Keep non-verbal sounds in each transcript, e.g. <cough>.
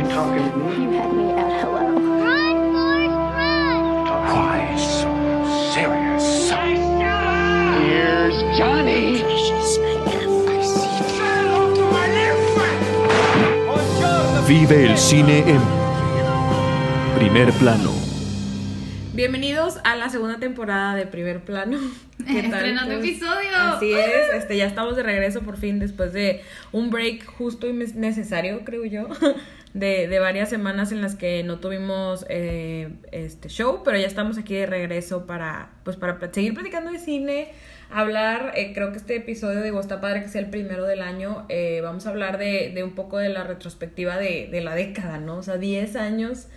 You talking to me? You had me at hello. Run, Forrest, run! Why so serious? Here's Johnny. Vive el cine en primer plano. Bienvenidos a la segunda temporada de Primer Plano. <laughs> ¿Qué tal? Estrenando Pues, episodio. Así es, este, ya estamos de regreso por fin después de un break justo y necesario, creo yo, <laughs> de, de varias semanas en las que no tuvimos eh, este show, pero ya estamos aquí de regreso para, pues, para seguir platicando de cine, hablar, eh, creo que este episodio, digo, está padre que sea el primero del año, eh, vamos a hablar de, de un poco de la retrospectiva de, de la década, ¿no? O sea, 10 años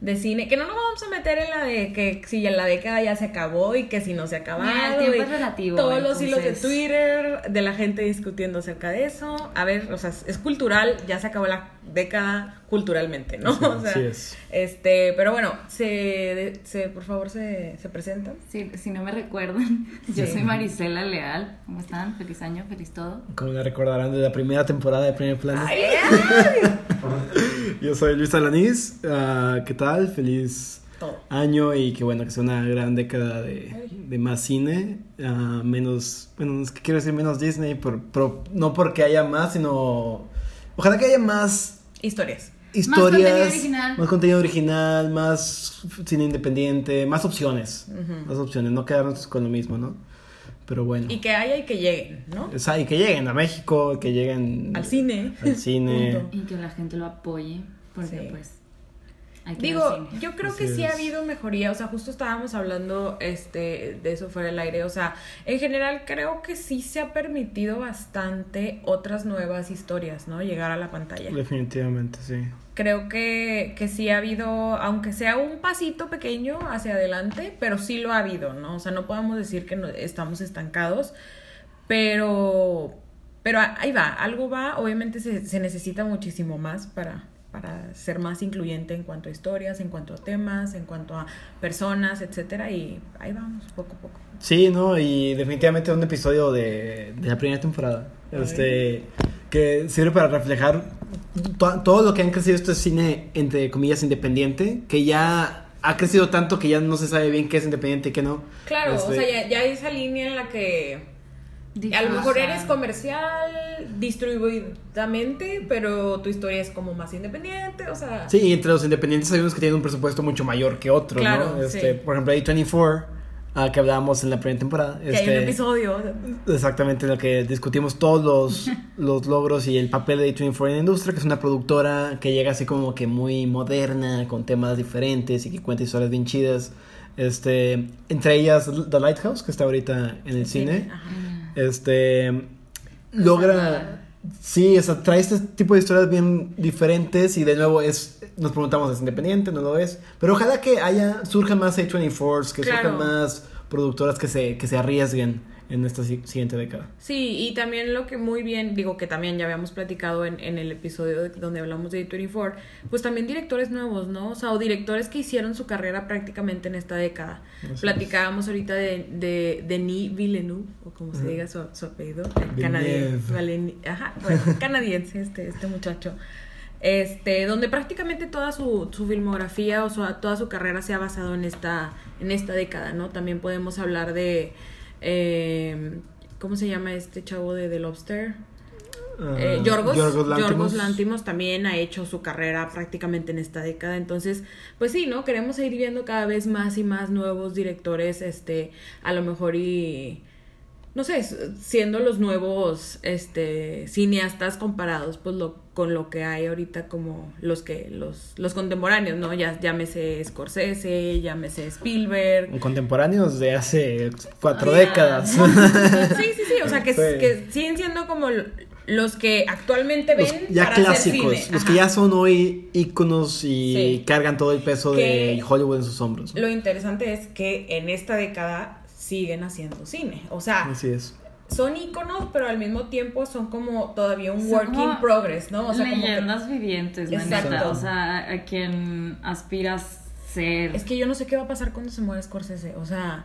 de cine, que no nos vamos a meter en la de que si en la década ya se acabó y que si no se. Mira, el tiempo es relativo, Todos los hilos de Twitter, de la gente discutiendo acerca de eso. A ver, o sea, es cultural, ya se acabó la década culturalmente, ¿no? Así- <laughs> o sea, es. Este, pero bueno, se, se por favor se, se presentan. Si, si no me recuerdan, <laughs> yo Sí. soy Marisela Leal. ¿Cómo están? Feliz año, feliz todo. Como me recordarán de la primera temporada de Primer Plano. <laughs> Yo soy Luis Alanís. ah, ¿Qué tal? Feliz Todo. año y que bueno, que sea una gran década de, de más cine. ah, menos, bueno, es que quiero decir menos Disney, por, pero no porque haya más, sino. Ojalá que haya más Historias. historias. contenido original. Más contenido original, más cine independiente, más opciones. Más opciones, no quedarnos con lo mismo, ¿no? Pero bueno. Y que haya y que lleguen, ¿no? O sea, y que lleguen a México, que lleguen Al cine. al cine. Punto. Y que la gente lo apoye. Porque Sí. pues. Hay que ir al Digo, cine. yo creo que sí ha habido mejoría, o sea, justo estábamos hablando este de eso fuera del aire, o sea, en general creo que sí se ha permitido bastante otras nuevas historias, ¿no? Llegar a la pantalla. Definitivamente, sí. Creo que, que sí ha habido, aunque sea un pasito pequeño hacia adelante, pero sí lo ha habido, ¿no? O sea, no podemos decir que no- estamos estancados, pero, pero ahí va, algo va, obviamente se, se necesita muchísimo más para, para ser más incluyente en cuanto a historias, en cuanto a temas, en cuanto a personas, etcétera, y ahí vamos, poco a poco. Sí, ¿no? Y definitivamente un episodio de, de la primera temporada. Este, que sirve para reflejar to- todo lo que han crecido este cine, entre comillas, independiente, que ya ha crecido tanto que ya no se sabe bien qué es independiente y qué no. Claro, Este, o sea, ya, ya hay esa línea en la que A lo mejor eres comercial, distribuidamente, pero tu historia es como más independiente, o sea... Sí, y entre los independientes hay unos que tienen un presupuesto mucho mayor que otros, Claro, ¿no? Este, sí. Por ejemplo, A24, ah, que hablábamos en la primera temporada. Que hay un este, episodio. Exactamente, en el que discutimos todos los, <laughs> los logros y el papel de A24 en la industria, que es una productora que llega así como que muy moderna, con temas diferentes y que cuenta historias bien chidas. Este, entre ellas The Lighthouse, que está ahorita en el cine. ajá. Este logra sí, o sea, trae este tipo de historias bien diferentes y de nuevo es nos preguntamos es independiente, no lo es, pero ojalá que haya surjan más A24s, que Claro. surjan más productoras que se que se arriesguen en esta si- siguiente década. Sí, y también lo que muy bien, digo que también ya habíamos platicado en, en el episodio de- donde hablamos de A24, pues también directores nuevos, ¿no? O sea, o directores que hicieron su carrera prácticamente en esta década. Platicábamos ahorita de, de Denis Villeneuve, o como se diga su, su apellido, el canadiense. Villeneuve. Ajá, bueno, <laughs> canadiense este, este muchacho. Este, donde prácticamente toda su, su filmografía o su- toda su carrera se ha basado en esta, en esta década, ¿no? También podemos hablar de eh, ¿cómo se llama este chavo de The Lobster? Eh, Ah, Yorgos, Yorgos. Lanthimos también ha hecho su carrera prácticamente en esta década, entonces, pues sí, ¿no? Queremos ir viendo cada vez más y más nuevos directores, este, a lo mejor y, no sé, siendo los nuevos, este, cineastas comparados, pues, lo, con lo que hay ahorita como los que, los, los contemporáneos, ¿no? Ya, llámese Scorsese, llámese Spielberg, Contemporáneos de hace cuatro Ah, décadas. Sí, sí, sí, o sea, que, Sí. que siguen siendo como los que actualmente Los ven ya para hacer clásicos, cine. los que ya son hoy íconos y Sí. cargan todo el peso Que- de Hollywood en sus hombros. Lo interesante es que en esta década siguen haciendo cine. O sea, Así es. son íconos, pero al mismo tiempo son como todavía un Son work in progress, ¿no? O sea, como que- leyendas vivientes, Exacto. O sea, a quien aspiras ser. es que yo no sé qué va a pasar cuando se muera Scorsese. O sea,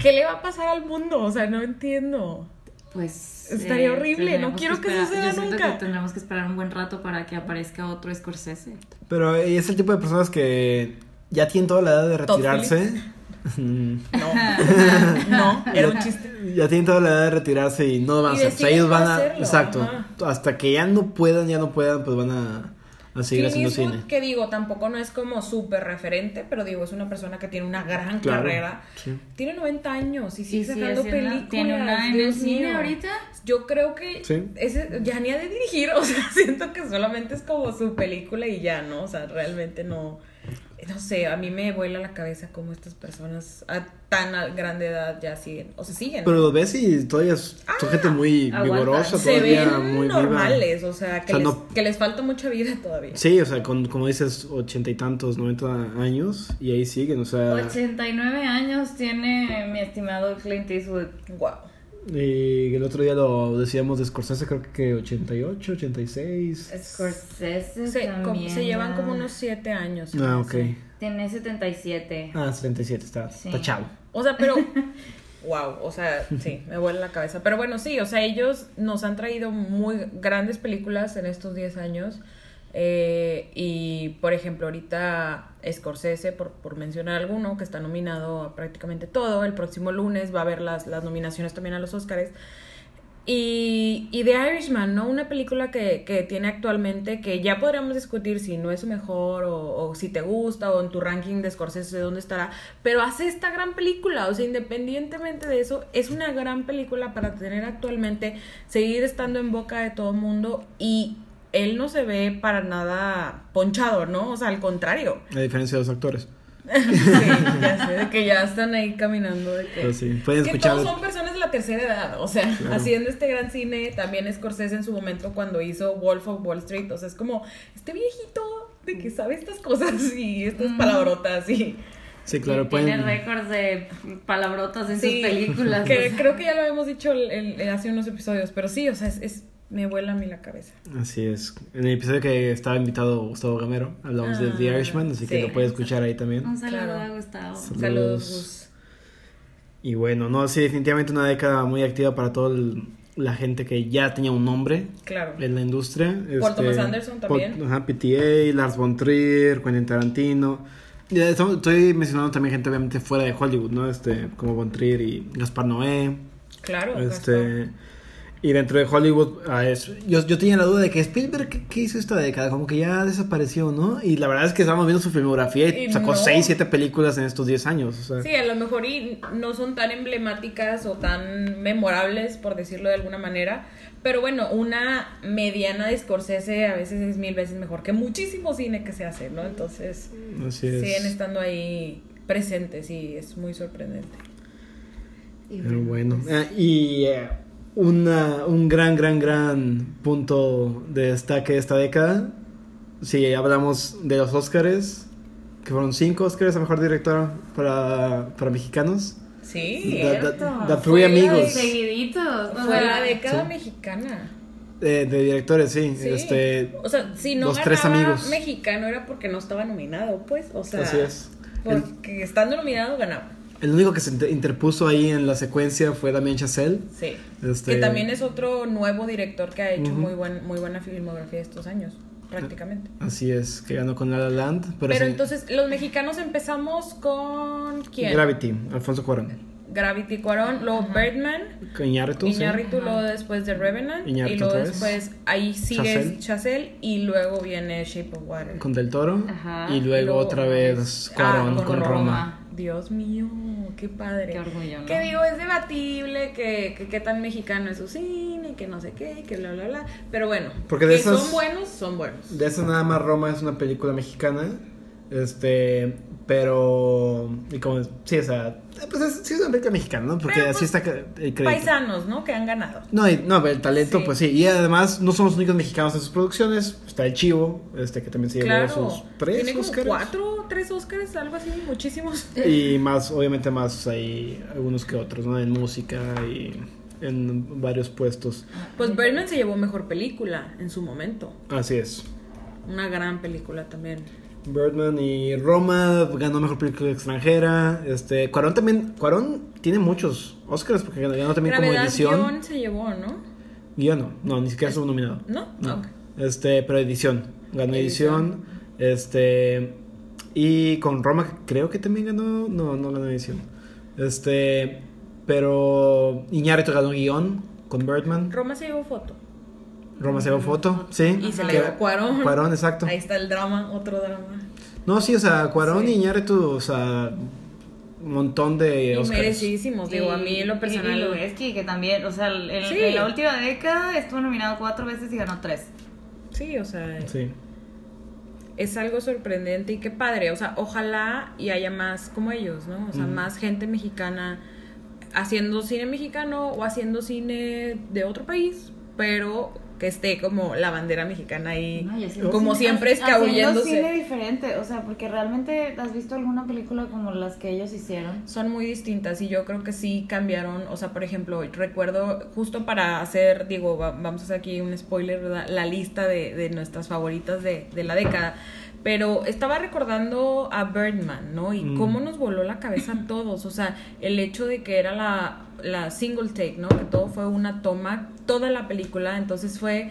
¿qué le va a pasar al mundo? O sea, no entiendo. Pues. Estaría horrible, no quiero que esperar- suceda Yo siento nunca. que tendremos que esperar un buen rato para que aparezca otro Scorsese. Pero eh, es el tipo de personas que ya tienen toda la edad de retirarse. <laughs> Mm, No, <laughs> no, era un chiste. ya tienen toda la edad de retirarse y no lo van a Y hacer. O sea, ellos van a. hacerlo, exacto. ajá. Hasta que ya no puedan, ya no puedan, pues van a, a seguir Clint haciendo Eastwood, cine. que digo, tampoco no es como súper referente, pero digo, es una persona que tiene una gran Claro, carrera. sí. Tiene 90 años y sigue sacando haciendo- películas. tiene una en el cine mío. ahorita. Yo creo que Sí. ese, ya ni ha de dirigir, <laughs> o sea, siento que solamente es como su película y ya, ¿no? O sea, realmente no, no sé, a mí me vuela la cabeza cómo estas personas a tan grande edad ya siguen, o sea, siguen. Pero lo ves y todavía es- son gente muy vigorosa, se todavía ven muy viva. normales, o sea, que, O sea, les, no- que les falta mucha vida todavía. Sí, o sea, con, como dices, ochenta y tantos, noventa años y ahí siguen, o sea. 89 años tiene mi estimado Clint Eastwood. Wow. Y el otro día lo decíamos de Scorsese, creo que 88, 86. Scorsese Se, como- también. se llevan ya. como unos siete años. se Ah, ok. Tiene 77. Ah, 77, está, Sí. está chavo. O sea, pero. <laughs> wow, o sea, sí, me vuela la cabeza. Pero bueno, sí, o sea, ellos nos han traído muy grandes películas en estos 10 años. Eh, y por ejemplo, ahorita Scorsese, por, por mencionar alguno, que está nominado a prácticamente todo. El próximo lunes va a haber las, las nominaciones también a los Oscars. Y, y The Irishman, ¿no? Una película que, que tiene actualmente que ya podríamos discutir si no es mejor o, o si te gusta o en tu ranking de Scorsese dónde estará, pero hace esta gran película, o sea, independientemente de eso, es una gran película para tener actualmente, seguir estando en boca de todo el mundo y él no se ve para nada ponchado, ¿no? O sea, al contrario. A diferencia de los actores. <laughs> Sí, ya sé, de que ya están ahí caminando, de que... Pero sí, pueden que escuchar. todos son personas de la tercera edad, o sea, Claro. haciendo este gran cine, también Scorsese en su momento cuando hizo Wolf of Wall Street, o sea, es como este viejito de que sabe estas cosas y estas palabrotas y... Sí, claro, Y pueden. Tiene récords de palabrotas en Sí, sus películas. Que o sea. creo que ya lo habíamos dicho el- el- hace unos episodios, pero sí, o sea, es, es- me vuela a mí la cabeza. Así es. En el episodio que estaba invitado Gustavo Gamero, hablamos de The Ah, Irishman, así que lo puedes escuchar ahí también. Un saludo Claro. a Gustavo. Saludos. Saludos. Y bueno, no, sí, definitivamente una década muy activa para toda la gente que ya tenía un nombre Claro. en la industria. Paul Thomas Anderson también. Ajá, PTA, Lars von Trier, Quentin Tarantino. Y estamos- estoy mencionando también gente obviamente fuera de Hollywood, ¿no? Este, como von Trier y Gaspar Noé. Claro. Este, y dentro de Hollywood, ah, es- yo, yo tenía la duda de que Spielberg, ¿qué, qué hizo esta década? Como que ya desapareció, ¿no? Y la verdad es que estábamos viendo su filmografía y, Y sacó no. 6, 7 películas en estos 10 años. O sea, Sí, a lo mejor y no son tan emblemáticas o tan memorables, por decirlo de alguna manera. Pero bueno, una mediana de Scorsese a veces es mil veces mejor que muchísimo cine que se hace, ¿no? Entonces, así es. siguen estando ahí presentes y es muy sorprendente. Y Pero bueno, bueno, ah, y eh, una, un gran, gran, gran punto de destaque de esta década. Si hablamos de los Oscars, que fueron 5 Oscars a mejor directora para, para mexicanos. Sí, Da- de amigos Seguiditos. o fue sea, la década sí. mexicana. eh, de directores, sí. Sí. Este, o sea, si no los ganaba tres amigos. mexicano era porque no estaba nominado, pues. O sea, Así es. El, porque estando nominado ganaba. El único que se inter- interpuso ahí en la secuencia fue Damien Chazelle. Sí. Este- Que también es otro nuevo director que ha hecho muy, buen, muy buena filmografía estos años, prácticamente. Así es, que ganó con La La Land. Pero, entonces, los mexicanos empezamos con. ¿Quién? Gravity, Alfonso Cuarón. Gravity Cuarón, luego Birdman, Con Iñárritu, sí. Iñárritu, luego después de Revenant, Iñárritu y luego después ahí sigue Chazelle. Chazelle, y luego viene Shape of Water. Con Del Toro. Ajá. Y luego otra vez Cuarón Ah, con, con Roma. Dios mío, qué padre. Qué orgullo, ¿no? Que digo, es debatible que, que qué tan mexicano es su cine, que no sé qué, que bla, bla, bla. Pero bueno, Porque de que esas- son buenos, son buenos. De esa nada más Roma es una película mexicana. Este, pero. Y como. Sí, o sea. Pues es, sí es una mexicana, ¿no? Porque Pero, así pues, está el crédito. Paisanos, ¿no? Que han ganado. No, y- no, el talento, Sí. pues sí. Y además, no son los únicos mexicanos en sus producciones. Está el Chivo, este que también se llevó Claro. sus tres Tiene como Óscares. cuatro, tres Oscars, algo así, muchísimos. Y <laughs> más, obviamente, más hay algunos que otros, ¿no? En música y en varios puestos. Pues Birdman se llevó mejor película en su momento. Así es. Una gran película también. Birdman y Roma ganó mejor película extranjera. Este, Cuarón también, Cuarón tiene muchos Oscars porque ganó, también como edición. guion se llevó, ¿no? Guión no, no, ni siquiera estuvo nominado. ¿No? No. Este, pero edición. Ganó edición. Edición. Este. Y con Roma creo que también ganó. No, no ganó edición. Este. Pero. Iñárritu ganó guion con Birdman. Roma se llevó foto. Roma se llevó foto, sí. Y se le llevó Cuarón. Cuarón, exacto. Ahí está el drama, otro drama. No, sí, o sea, Cuarón Sí. y Iñárritu, o sea, un montón de Y Oscars. merecidísimos, digo, a mí en lo personal. Y, Lubeski, que también, o sea, en, Sí. en la última década estuvo nominado cuatro veces y ganó tres. Sí, o sea, Sí. es algo sorprendente y qué padre. O sea, ojalá y haya más como ellos, ¿no? O sea, más gente mexicana haciendo cine mexicano o haciendo cine de otro país, pero que esté como la bandera mexicana ahí, No, como siempre haciendo cine escabulléndose. diferente, o sea, porque realmente has visto alguna película como las que ellos hicieron. Son muy distintas y yo creo que sí cambiaron. O sea, por ejemplo, recuerdo justo para hacer, digo, va- vamos a hacer aquí un spoiler, ¿verdad? La lista de, de nuestras favoritas de, de la década. Pero estaba recordando a Birdman, ¿no? Y Mm. cómo nos voló la cabeza a todos. O sea, el hecho de que era la, la single take, ¿no? Que todo fue una toma, toda la película. Entonces fue,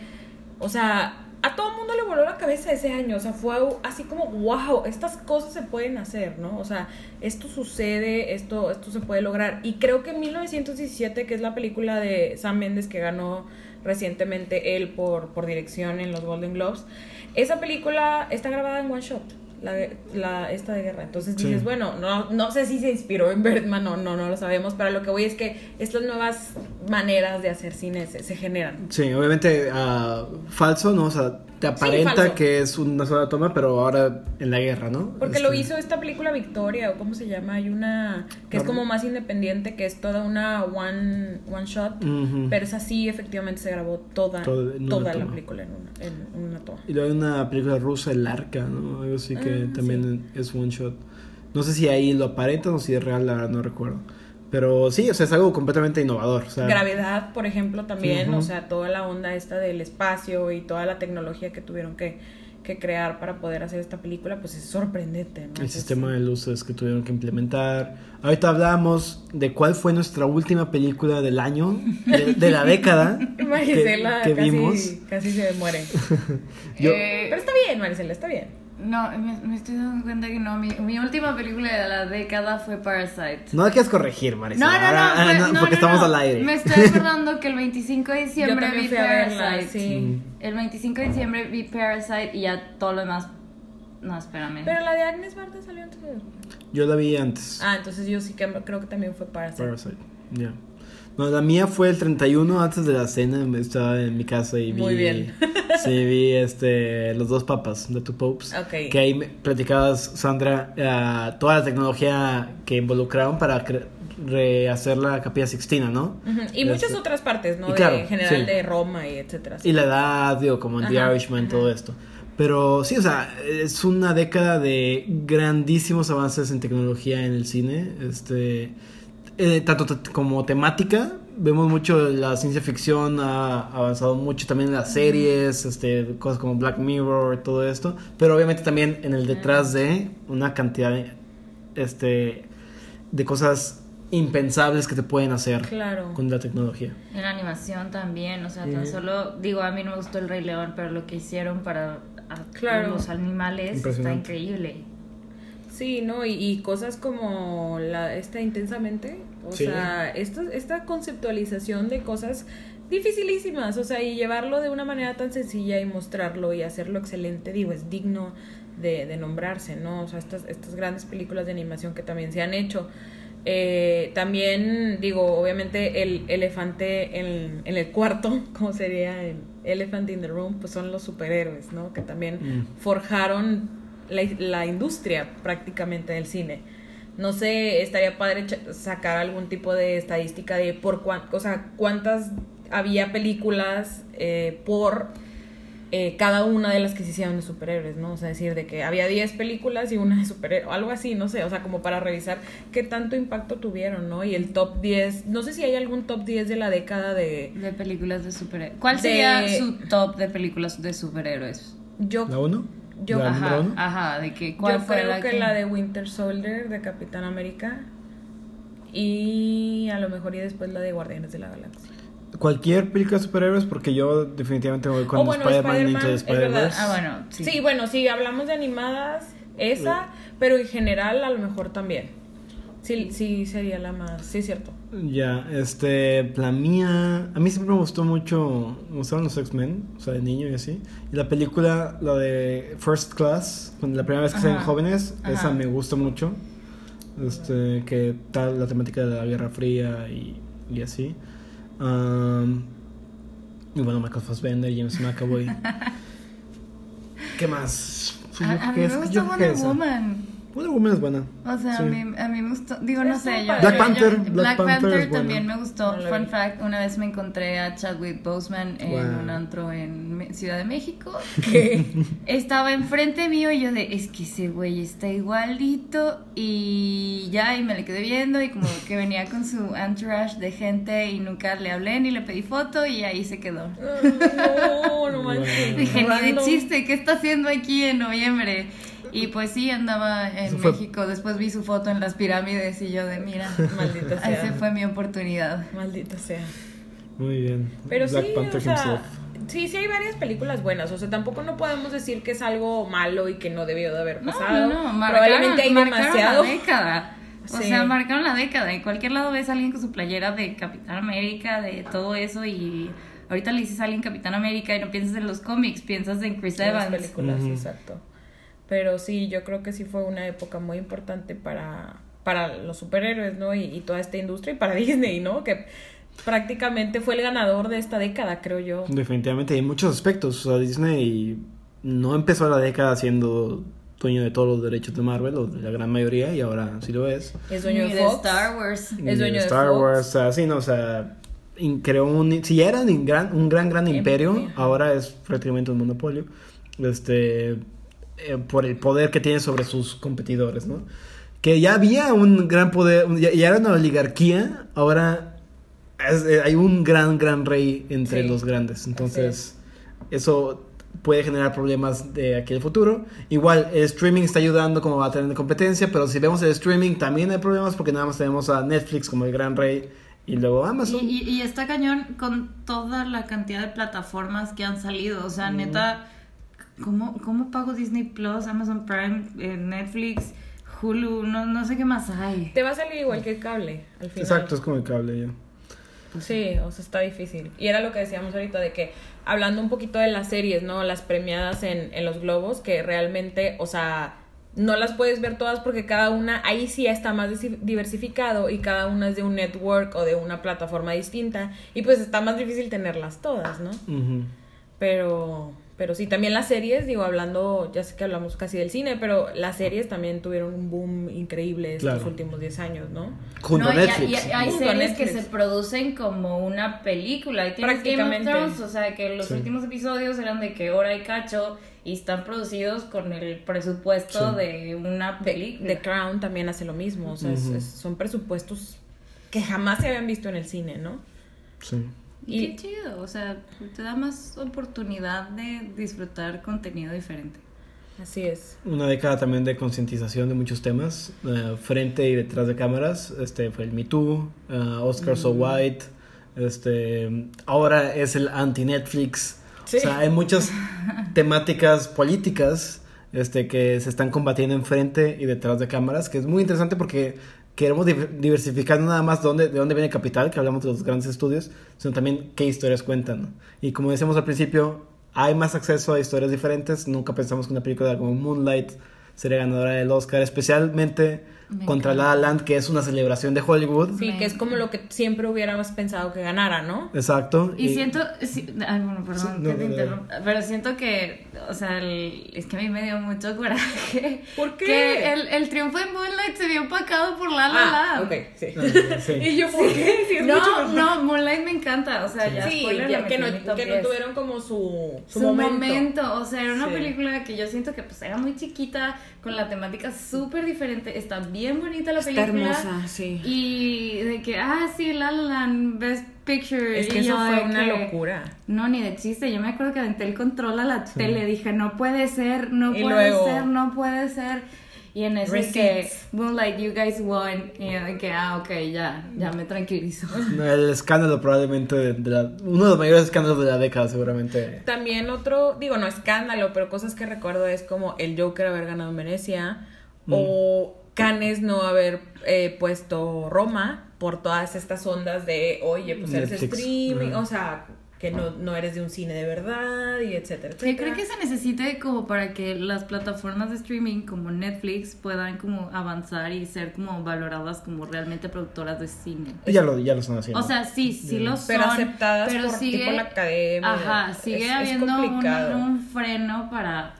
o sea, a todo el mundo le voló la cabeza ese año. O sea, fue así como, wow, estas cosas se pueden hacer, ¿no? O sea, esto sucede, esto, esto se puede lograr. Y creo que en 1917, que es la película de Sam Mendes que ganó recientemente él por, por dirección en los Golden Globes, esa película está grabada en one shot. La, la esta de guerra. Entonces Sí. dices, bueno, no, no sé si se inspiró en Birdman o no, no lo sabemos, pero lo que voy es que estas nuevas maneras de hacer cine se, se generan. Sí, obviamente ah, falso, ¿no? O sea, te aparenta que es una sola toma, pero ahora en la guerra, ¿no? Porque lo Este, hizo esta película Victoria, o cómo se llama, hay una que es No. como más independiente, que es toda una one, one shot, pero esa sí efectivamente se grabó toda, toda la toma. película en una, en una toma. Y luego hay una película rusa, El Arca, ¿no? Algo así que Ah, también es one shot. No sé si ahí lo aparentan o si es real, la verdad no recuerdo. Pero sí, o sea, es algo completamente innovador. O sea, Gravedad, por ejemplo, también, Ujú. o sea, toda la onda esta del espacio y toda la tecnología que tuvieron que, que crear para poder hacer esta película, pues es sorprendente, ¿no? El sistema de luces que tuvieron que implementar. Ahorita hablamos de cuál fue nuestra última película del año, de, de la década <laughs> que, Marisela que casi, vimos. casi se muere. <laughs> Yo- Eh, Pero está bien, Marisela, está bien. No, me, me estoy dando cuenta que no, mi, mi última película de la década fue Parasite. No la quieres corregir, Marisa. No, no, no, Ahora- fue- <laughs> no, no, porque no, estamos no. al aire. Me estoy <laughs> acordando que el 25 de diciembre vi fui a verla, Parasite. sí. El 25 de diciembre vi Parasite y ya todo lo demás. No, espérame. Pero la de Agnes Barda salió antes de... Yo la vi antes. Ah, entonces yo sí que creo que también fue Parasite. Parasite. Ya. No, la mía fue el 31 antes de la cena. Estaba en mi casa y vi. Muy bien. <laughs> sí, vi este, Los dos papas de Two Popes. Ok. Que ahí platicabas, Sandra, eh, toda la tecnología que involucraron para rehacer la Capilla Sixtina, ¿no? Y Este, muchas otras partes, ¿no? y claro, de general sí. de Roma y etcétera. Y la edad, digo, como en The Ajá, Irishman, ajá. todo esto. Pero sí, o sea, es una década de grandísimos avances en tecnología en el cine. Este, eh, tanto como temática, vemos mucho la ciencia ficción, ha avanzado mucho también en las series, este, cosas como Black Mirror, todo esto. Pero obviamente también en el detrás de una cantidad de, este, de cosas impensables que te pueden hacer Claro. con la tecnología. En la animación también, o sea, tan Eh. solo, digo, a mí no me gustó el Rey León, pero lo que hicieron para a- Claro. los animales está increíble. Sí, ¿no? Y, y cosas como la esta intensamente, o Sí. sea, esta, esta conceptualización de cosas dificilísimas, o sea, y llevarlo de una manera tan sencilla y mostrarlo y hacerlo excelente, digo, es digno de, de nombrarse, ¿no? O sea, estas, estas grandes películas de animación que también se han hecho. Eh, también, digo, obviamente el elefante en, en el cuarto, <laughs> como sería el Elephant in the Room, pues son los superhéroes, ¿no? Que también Mm. forjaron la, la industria prácticamente del cine. No sé, estaría padre sacar algún tipo de estadística de por cuán, o sea, cuántas había películas eh, por eh, cada una de las que se hicieron de superhéroes, ¿no? O sea, decir de que había 10 películas y una de superhéroes, algo así, no sé, o sea, como para revisar qué tanto impacto tuvieron, ¿no? Y el top 10, no sé si hay algún top 10 de la década de... De películas de superhéroes. ¿Cuál De- sería su top de películas de superhéroes? Yo, ¿La uno? Yo- ¿La número Ajá, ajá, de que cuál yo fue creo la que, la de Winter Soldier de Capitán América y a lo mejor y después la de Guardianes de la Galaxia. cualquier película de superhéroes porque yo definitivamente voy con O bueno, Spider-Man verdad. Spider-Verse. Ah, bueno, sí. Sí. bueno, sí, hablamos de animadas, esa, pero en general a lo mejor también. Sí, sí sería la más, sí, cierto. Ya, este, la mía, a mí siempre me gustó mucho, me gustaron los X-Men, o sea, de niño y así. Y la película, la de First Class, cuando la primera vez que salen jóvenes, Ajá. esa me gusta mucho. Este, que tal la temática de la Guerra Fría y, y así. Am, y bueno, Michael Fassbender, James McAvoy. <laughs> ¿Qué más? Pues yo A, a mí me que Wonder. Woman. Wonder Woman es buena. O sea, Sí. a, mí, a mí me gustó, digo, no sé, yo... Black yo- Panther, yo- Black Panther también me gustó. No Fun fact, una vez me encontré a Chadwick Boseman en Wow. un antro en Ciudad de México, <laughs> que estaba enfrente mío y yo de, es que ese güey está igualito y ya, y me le quedé viendo y como que venía con su entourage de gente y nunca le hablé ni le pedí foto y ahí se quedó. No, no manches. Dije, ni de chiste, ¿qué está haciendo aquí en noviembre? Y pues sí, andaba en fue- México. Después vi su foto en las pirámides y yo de, mira, Maldita sea. esa fue mi oportunidad. Maldita sea. Muy bien. Pero Black sí, Panther o sea, himself. sí, sí hay varias películas buenas. O sea, tampoco no podemos decir que es algo malo y que no debió de haber No, pasado. no, no, marcaron, Probablemente hay marcaron demasiado. la década. <laughs> O Sí. sea, marcaron la década. En cualquier lado ves a alguien con su playera de Capitán América, de todo eso y... Ahorita le dices a alguien Capitán América y no piensas en los cómics, piensas en Chris en las Evans. películas, exacto. Pero sí, yo creo que sí fue una época muy importante para, para los superhéroes, ¿no? Y, y toda esta industria y para <laughs> Disney, ¿no? Que prácticamente fue el ganador de esta década, creo yo. Definitivamente, en muchos aspectos. O sea, Disney no empezó la década siendo dueño de todos los derechos de Marvel, o de la gran mayoría, y ahora sí lo es. Es dueño de Fox. Star Wars. Es dueño de Star Fox. Wars, o sea, sí, no, o sea, in- creó un... Si ya era un gran, un gran, gran imperio, ahora es prácticamente un monopolio, este, eh, por el poder que tiene sobre sus competidores, ¿no? Que ya había un gran poder, ya, ya era una oligarquía, ahora es- eh, hay un gran, gran rey entre Sí, los grandes, entonces eso puede generar problemas de aquí al futuro. Igual, el streaming está ayudando como va a tener competencia, pero si vemos el streaming también hay problemas porque nada más tenemos a Netflix como el gran rey y luego Amazon. y- y está cañón con toda la cantidad de plataformas que han salido. O sea, neta, ¿cómo, ¿cómo pago Disney Plus, Amazon Prime, eh, Netflix, Hulu? No, no sé qué más hay. Te va a salir igual que el cable, al final. Exacto, es como el cable ya. Sí, o sea, está difícil. Y era lo que decíamos ahorita de que, hablando un poquito de las series, ¿no? Las premiadas en, en los globos, que realmente, o sea, no las puedes ver todas porque cada una, ahí sí está más diversificado y cada una es de un network o de una plataforma distinta. Y pues está más difícil tenerlas todas, ¿no? Pero, pero sí, también las series, digo, hablando, ya sé que hablamos casi del cine, pero las series también tuvieron un boom increíble estos Claro. últimos 10 años, ¿no? Junto No, a Netflix. y- y hay Junto series que se producen como una película. Y tienes Game of Prácticamente. Thrones, o sea, que los Sí. últimos episodios eran de que hora y cacho y están producidos con el presupuesto Sí. de una The, película. The Crown también hace lo mismo, o sea, es- Ujú. es- son presupuestos que jamás se habían visto en el cine, ¿no? Sí. Y qué chido, o sea, te da más oportunidad de disfrutar contenido diferente. Así es. Una década también de concientización de muchos temas, eh, frente y detrás de cámaras. Este fue el Me Too, eh, Oscar So Mm. White. Este, ahora es el anti-Netflix. Sí. O sea, hay muchas <laughs> temáticas políticas este, que se están combatiendo enfrente y detrás de cámaras, que es muy interesante porque queremos div- diversificar no nada más dónde, de dónde viene capital, que hablamos de los grandes estudios, sino también qué historias cuentan. Y como decíamos al principio, hay más acceso a historias diferentes. Nunca pensamos que una película como Moonlight sería ganadora del Oscar, especialmente Me contra La encanta. La Land, que es una celebración de Hollywood. Sí, que es como lo que siempre hubiéramos pensado que ganara, ¿no? Exacto. Y siento, sí, ay, bueno, perdón Sí, no, que te no, no. interrumpa, pero siento que, o sea, el- es que a mí me dio mucho coraje. ¿Por qué? Que el, el triunfo de Moonlight se vio opacado por La La Ah, Land. ok, sí. Sí. <laughs> Y yo, ¿por qué? Sí, es mucho No, no, Moonlight me encanta, o sea, ya spoiler, ya la que, no, que no 10. tuvieron como su, su, su momento. momento. O sea, era una Sí. película que yo siento que pues era muy chiquita, con la temática súper diferente. Está bien bonita la Está película. hermosa, sí. Y de que, ah, sí, La La Land, Best Picture. Es que y eso fue una que- locura. No, ni de chiste. Yo me acuerdo que aventé el control a la tele. Dije, no puede ser, no Y puede luego- ser, no puede ser. Y en ese que Receipts. Moonlight, you guys won. Y yo de que, ah, ok, ya, ya me tranquilizo. <laughs> No, El escándalo probablemente de, de la, uno de los mayores escándalos de la década seguramente. También otro, digo, no escándalo, pero cosas que recuerdo es como el Joker haber ganado Venecia o Cannes no haber eh, puesto Roma por todas estas ondas de, oye, pues eres streaming, o sea, que no, no eres de un cine de verdad y etcétera, Yo etcétera. creo que se necesite como para que las plataformas de streaming como Netflix puedan como avanzar y ser como valoradas como realmente productoras de cine. Ya lo, ya lo están haciendo. O sea, sí, sí lo son. Pero aceptadas pero por sigue, tipo la academia. Ajá, sigue Es- es habiendo un, un freno para.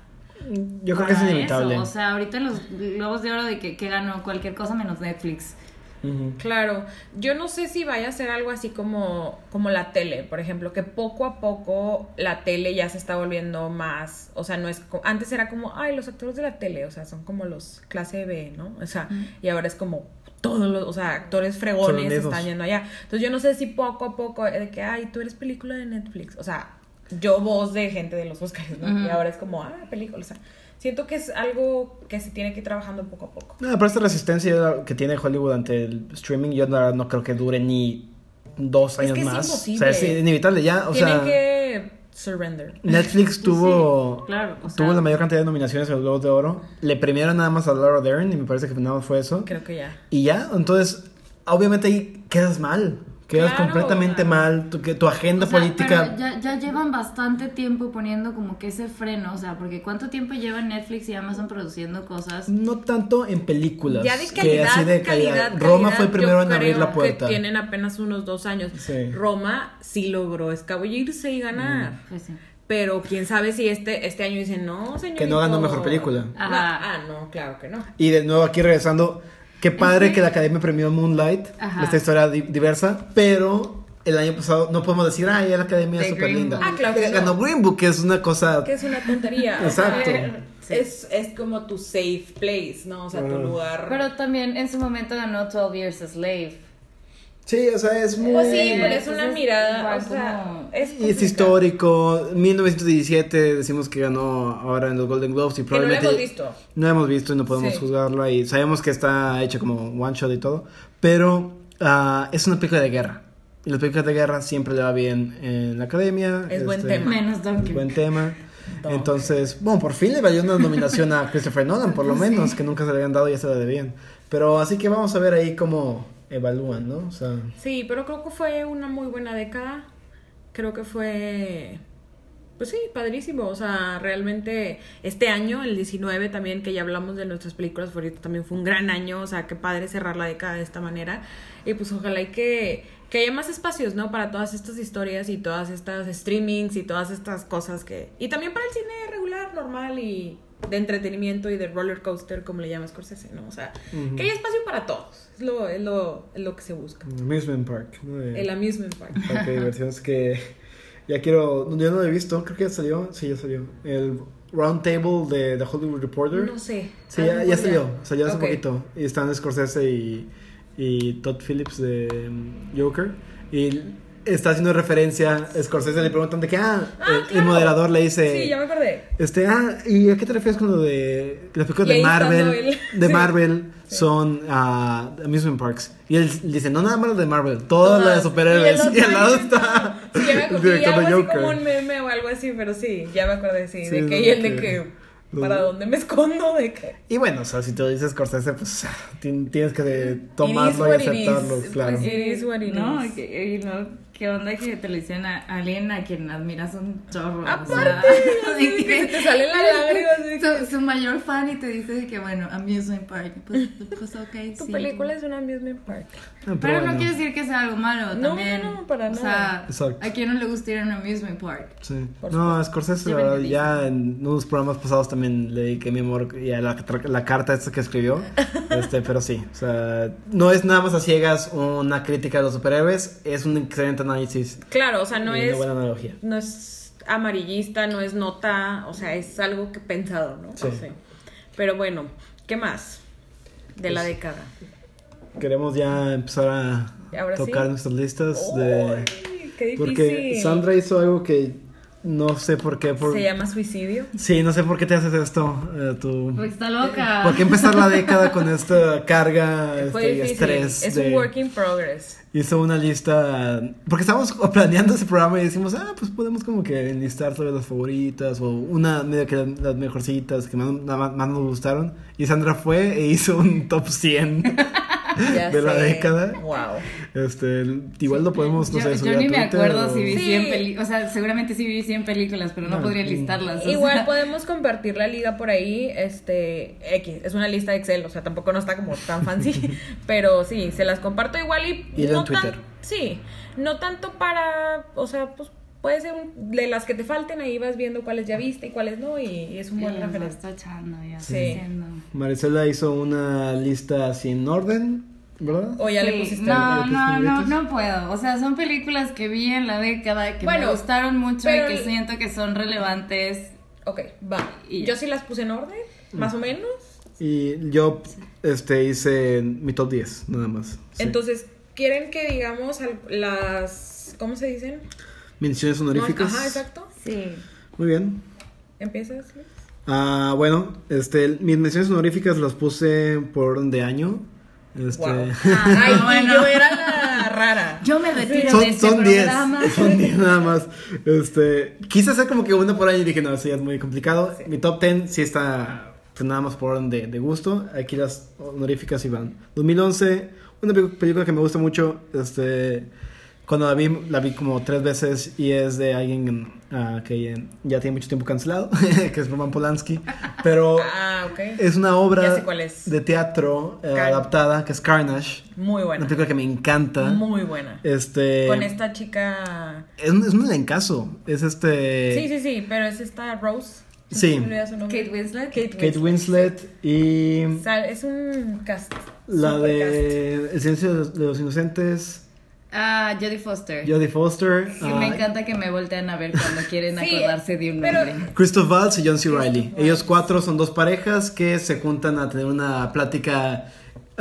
Yo creo que es inevitable. eso. O sea, ahorita los globos de oro de que, que ganó cualquier cosa menos Netflix. Claro, yo no sé si vaya a ser algo así como, como la tele, por ejemplo, que poco a poco la tele ya se está volviendo más, o sea, no es, antes era como, ay, los actores de la tele, o sea, son como los clase B, ¿no? O sea, y ahora es como todos los, o sea, actores fregones están yendo allá. Entonces yo no sé si poco a poco, eh, de que, ay, tú eres película de Netflix, o sea, yo voz de gente de los Oscars, ¿no? Y ahora es como, ah, película, o sea, siento que es algo que se tiene que ir trabajando poco a poco. No, pero esta resistencia que tiene Hollywood ante el streaming, yo no, no creo que dure ni dos Es años que es más. imposible. O sea, es inevitable ya. O Tienen sea, que surrender. Netflix tuvo, claro, o sea- tuvo la mayor cantidad de nominaciones en los Globos de Oro. Le premiaron nada más a Laura Dern y me parece que nada más fue eso. Creo que ya. Y ya, entonces, obviamente ahí quedas mal. Quedas Claro. completamente mal. Tu, que tu agenda O sea, política. pero ya, ya llevan bastante tiempo poniendo como que ese freno, o sea, porque ¿cuánto tiempo lleva Netflix y Amazon produciendo cosas? No tanto en películas. Ya de que calidad, así de calidad, calidad. Roma calidad, fue el primero yo en abrir la puerta. Que tienen apenas unos dos años. Sí. Roma sí logró escabullirse y ganar. Pues sí. Pero quién sabe si este, este año dicen, no, señor. Que no ganó mejor película. Ajá. Ah, no, claro que no. Y de nuevo aquí regresando, qué padre que la Academia premió Moonlight, Ajá. esta historia di- diversa, pero el año pasado no podemos decir, ay, la Academia es súper linda. Ah, claro que no. Ganó Green Book, que es una cosa... Que es una tontería. Exacto. Es, es como tu safe place, ¿no? O sea, tu Ah. lugar. Pero también en su momento ganó 12 Years a Slave. Sí, o sea, es muy... Pues sí, pero es una mirada. igual O sea, como- es, Y es histórico, 1917 decimos que ganó ahora en los Golden Globes y Que no lo probablemente... hemos visto. No hemos visto y no podemos Sí. juzgarla y sabemos que está hecha como one shot y todo, pero ah, es una película de guerra. Y las películas de guerra siempre le va bien en la academia. Es buen tema. Menos Dunkirk. Buen tema. Dunkirk. Entonces, bueno, por fin le valió una nominación a Christopher Nolan, por lo <laughs> menos, que nunca se le habían dado y ya se la debían. Pero así que vamos a ver ahí cómo evalúan, ¿no? O sea, Sí, pero creo que fue una muy buena década. Creo que fue, pues sí, padrísimo. O sea, realmente este año, el 19 también, que ya hablamos de nuestras películas favoritas, también fue un gran año. O sea, qué padre cerrar la década de esta manera. Y pues ojalá y que, que haya más espacios, ¿no? Para todas estas historias y todas estas streamings y todas estas cosas que... Y también para el cine regular, normal y de entretenimiento y de roller coaster, como le llama Scorsese, ¿no? O sea, que haya espacio para todos. Es lo, es lo, es lo que se busca. Amusement Park. ¿no? El amusement park. <laughs> parque de diversiones que ya quiero, yo no lo he visto, creo que ya salió, sí, ya salió. El Round Table de The Hollywood Reporter. No sé. Sí, ya, ya salió, salió hace Ok. poquito. Y están Scorsese y, y Todd Phillips de um, Joker. Y está haciendo referencia, Scorsese le preguntan de que, ah, Ah, el, el claro. moderador le dice... Sí, ya me acordé. Este, ah, ¿y a qué te refieres con lo de las películas Y de Marvel? <laughs> De <laughs> Sí. Marvel son ah, amusement parks. Y él dice, no nada más las de Marvel, todas Todas. las de superhéroes. Y, <laughs> otro al lado está Sí, ya me acordé. Y director así Joker. como un meme o algo así, pero sí, ya me acordé, sí. Sí, de que y el de que- ¿Para dónde me escondo? De que. Y bueno, o sea, si te lo dices Scorsese, pues ti- tienes que tomarlo y claro. Pues, It is what it no, is. que- y no, ¿Qué onda que te lo dicen a alguien a quien admiras un chorro? Aparte, o sea, así <laughs> de que se te <laughs> lágrimas, de que- Su, su mayor fan y te dice que, bueno, Amusement Park. Pues, pues ok, <laughs> Tu sí. película es un amusement park. Ah, Pero no bueno, quiere decir que sea algo malo No, también. no, no, para o nada. sea, Exacto. a quien no le gusta ir a un amusement park. Sí. Por No, Scorsese, la Yo verdad, me ya en unos programas pasados también le dediqué mi amor y a la, la carta esta que escribió. este, pero sí, o sea, no es nada más a ciegas una crítica de los superhéroes, es un excelente análisis. Claro, o sea, no es. una buena analogía. No es amarillista, no es nota, o sea, es algo que pensado, ¿no? Sí. Pero bueno, ¿qué más de la Pues, década? Queremos ya empezar a Ahora sí. tocar nuestras listas de... Qué difícil. Porque Sandra hizo algo que no sé por qué. Por... Se llama Suicidio. Sí, no sé por qué te haces esto. eh, tú. Pues está loca. ¿Por qué empezar la década con esta carga este, y estrés? Es de- un work in progress. Hizo una lista. Porque estábamos planeando ese programa y decimos, ah, pues podemos como que enlistar todas las favoritas o una medio que las mejorcitas que más, más- más nos gustaron. Y Sandra fue e hizo un top 100 <laughs> Ya de la década. Wow. Este, igual lo podemos, no yo, sé, yo ni me acuerdo o- si vi Sí. 100 películas. O sea, seguramente sí vi 100 películas, pero no, No, podría listarlas. Igual sea. podemos compartir la liga por ahí, este, X, es una lista de Excel, o sea, tampoco no está como tan fancy, <laughs> pero sí, se las comparto igual y... Y en no Twitter. tan- sí, no tanto para, o sea, pues puede ser un- de las que te falten, ahí vas viendo cuáles ya viste y cuáles no, y, y es un buen referente. ya Sí. Maricela hizo una lista sin orden, ¿verdad? O ya le pusiste no, no, no, no puedo. O sea, son películas que vi en la década que Bueno, me gustaron mucho pero y que el- siento que son relevantes. Ok, va. Y- Yo sí las puse en orden, más o menos. Y yo este, hice mi top 10, nada más. Sí. Entonces, ¿quieren que digamos al- las... ¿Cómo se dicen? Menciones honoríficas. Ajá, exacto. Sí. Muy bien. ¿Empiezas? Luis? Ah, bueno, este, mis menciones honoríficas las puse por orden de año. Este, Wow. <laughs> Ah, <laughs> Ay, bueno. yo era la rara. Yo me retiro de son este son 10, programa. son 10 <laughs> nada más. Este, quise hacer como que una por ahí y dije, no, eso ya es muy complicado. Mi top 10 sí está pues, nada más por orden de, de gusto. Aquí las honoríficas iban. 2011, una pe- película que me gusta mucho, este, cuando la vi, la vi como tres veces y es de alguien ah, que ya tiene mucho tiempo cancelado, <laughs> que es Roman Polanski. Pero <laughs> Ah, ok. es una obra es. de teatro eh, adaptada que es Carnage. Muy buena. Una película que me encanta. Muy buena. Este. Con esta chica. Es un, es un elencazo. Es este. Sí, sí, sí, pero es esta Rose. Sí. Kate Winslet. Kate Kate Winslet y. O sea, es un cast. La de El silencio de los, de los inocentes. Ah, Jodie Foster. Jodie Foster. Sí, me ah, encanta que me voltean a ver cuando quieren <laughs> Sí, acordarse de un pero- nombre. Christoph Waltz y John C. Christoph Ellos cuatro son dos parejas que se juntan a tener una plática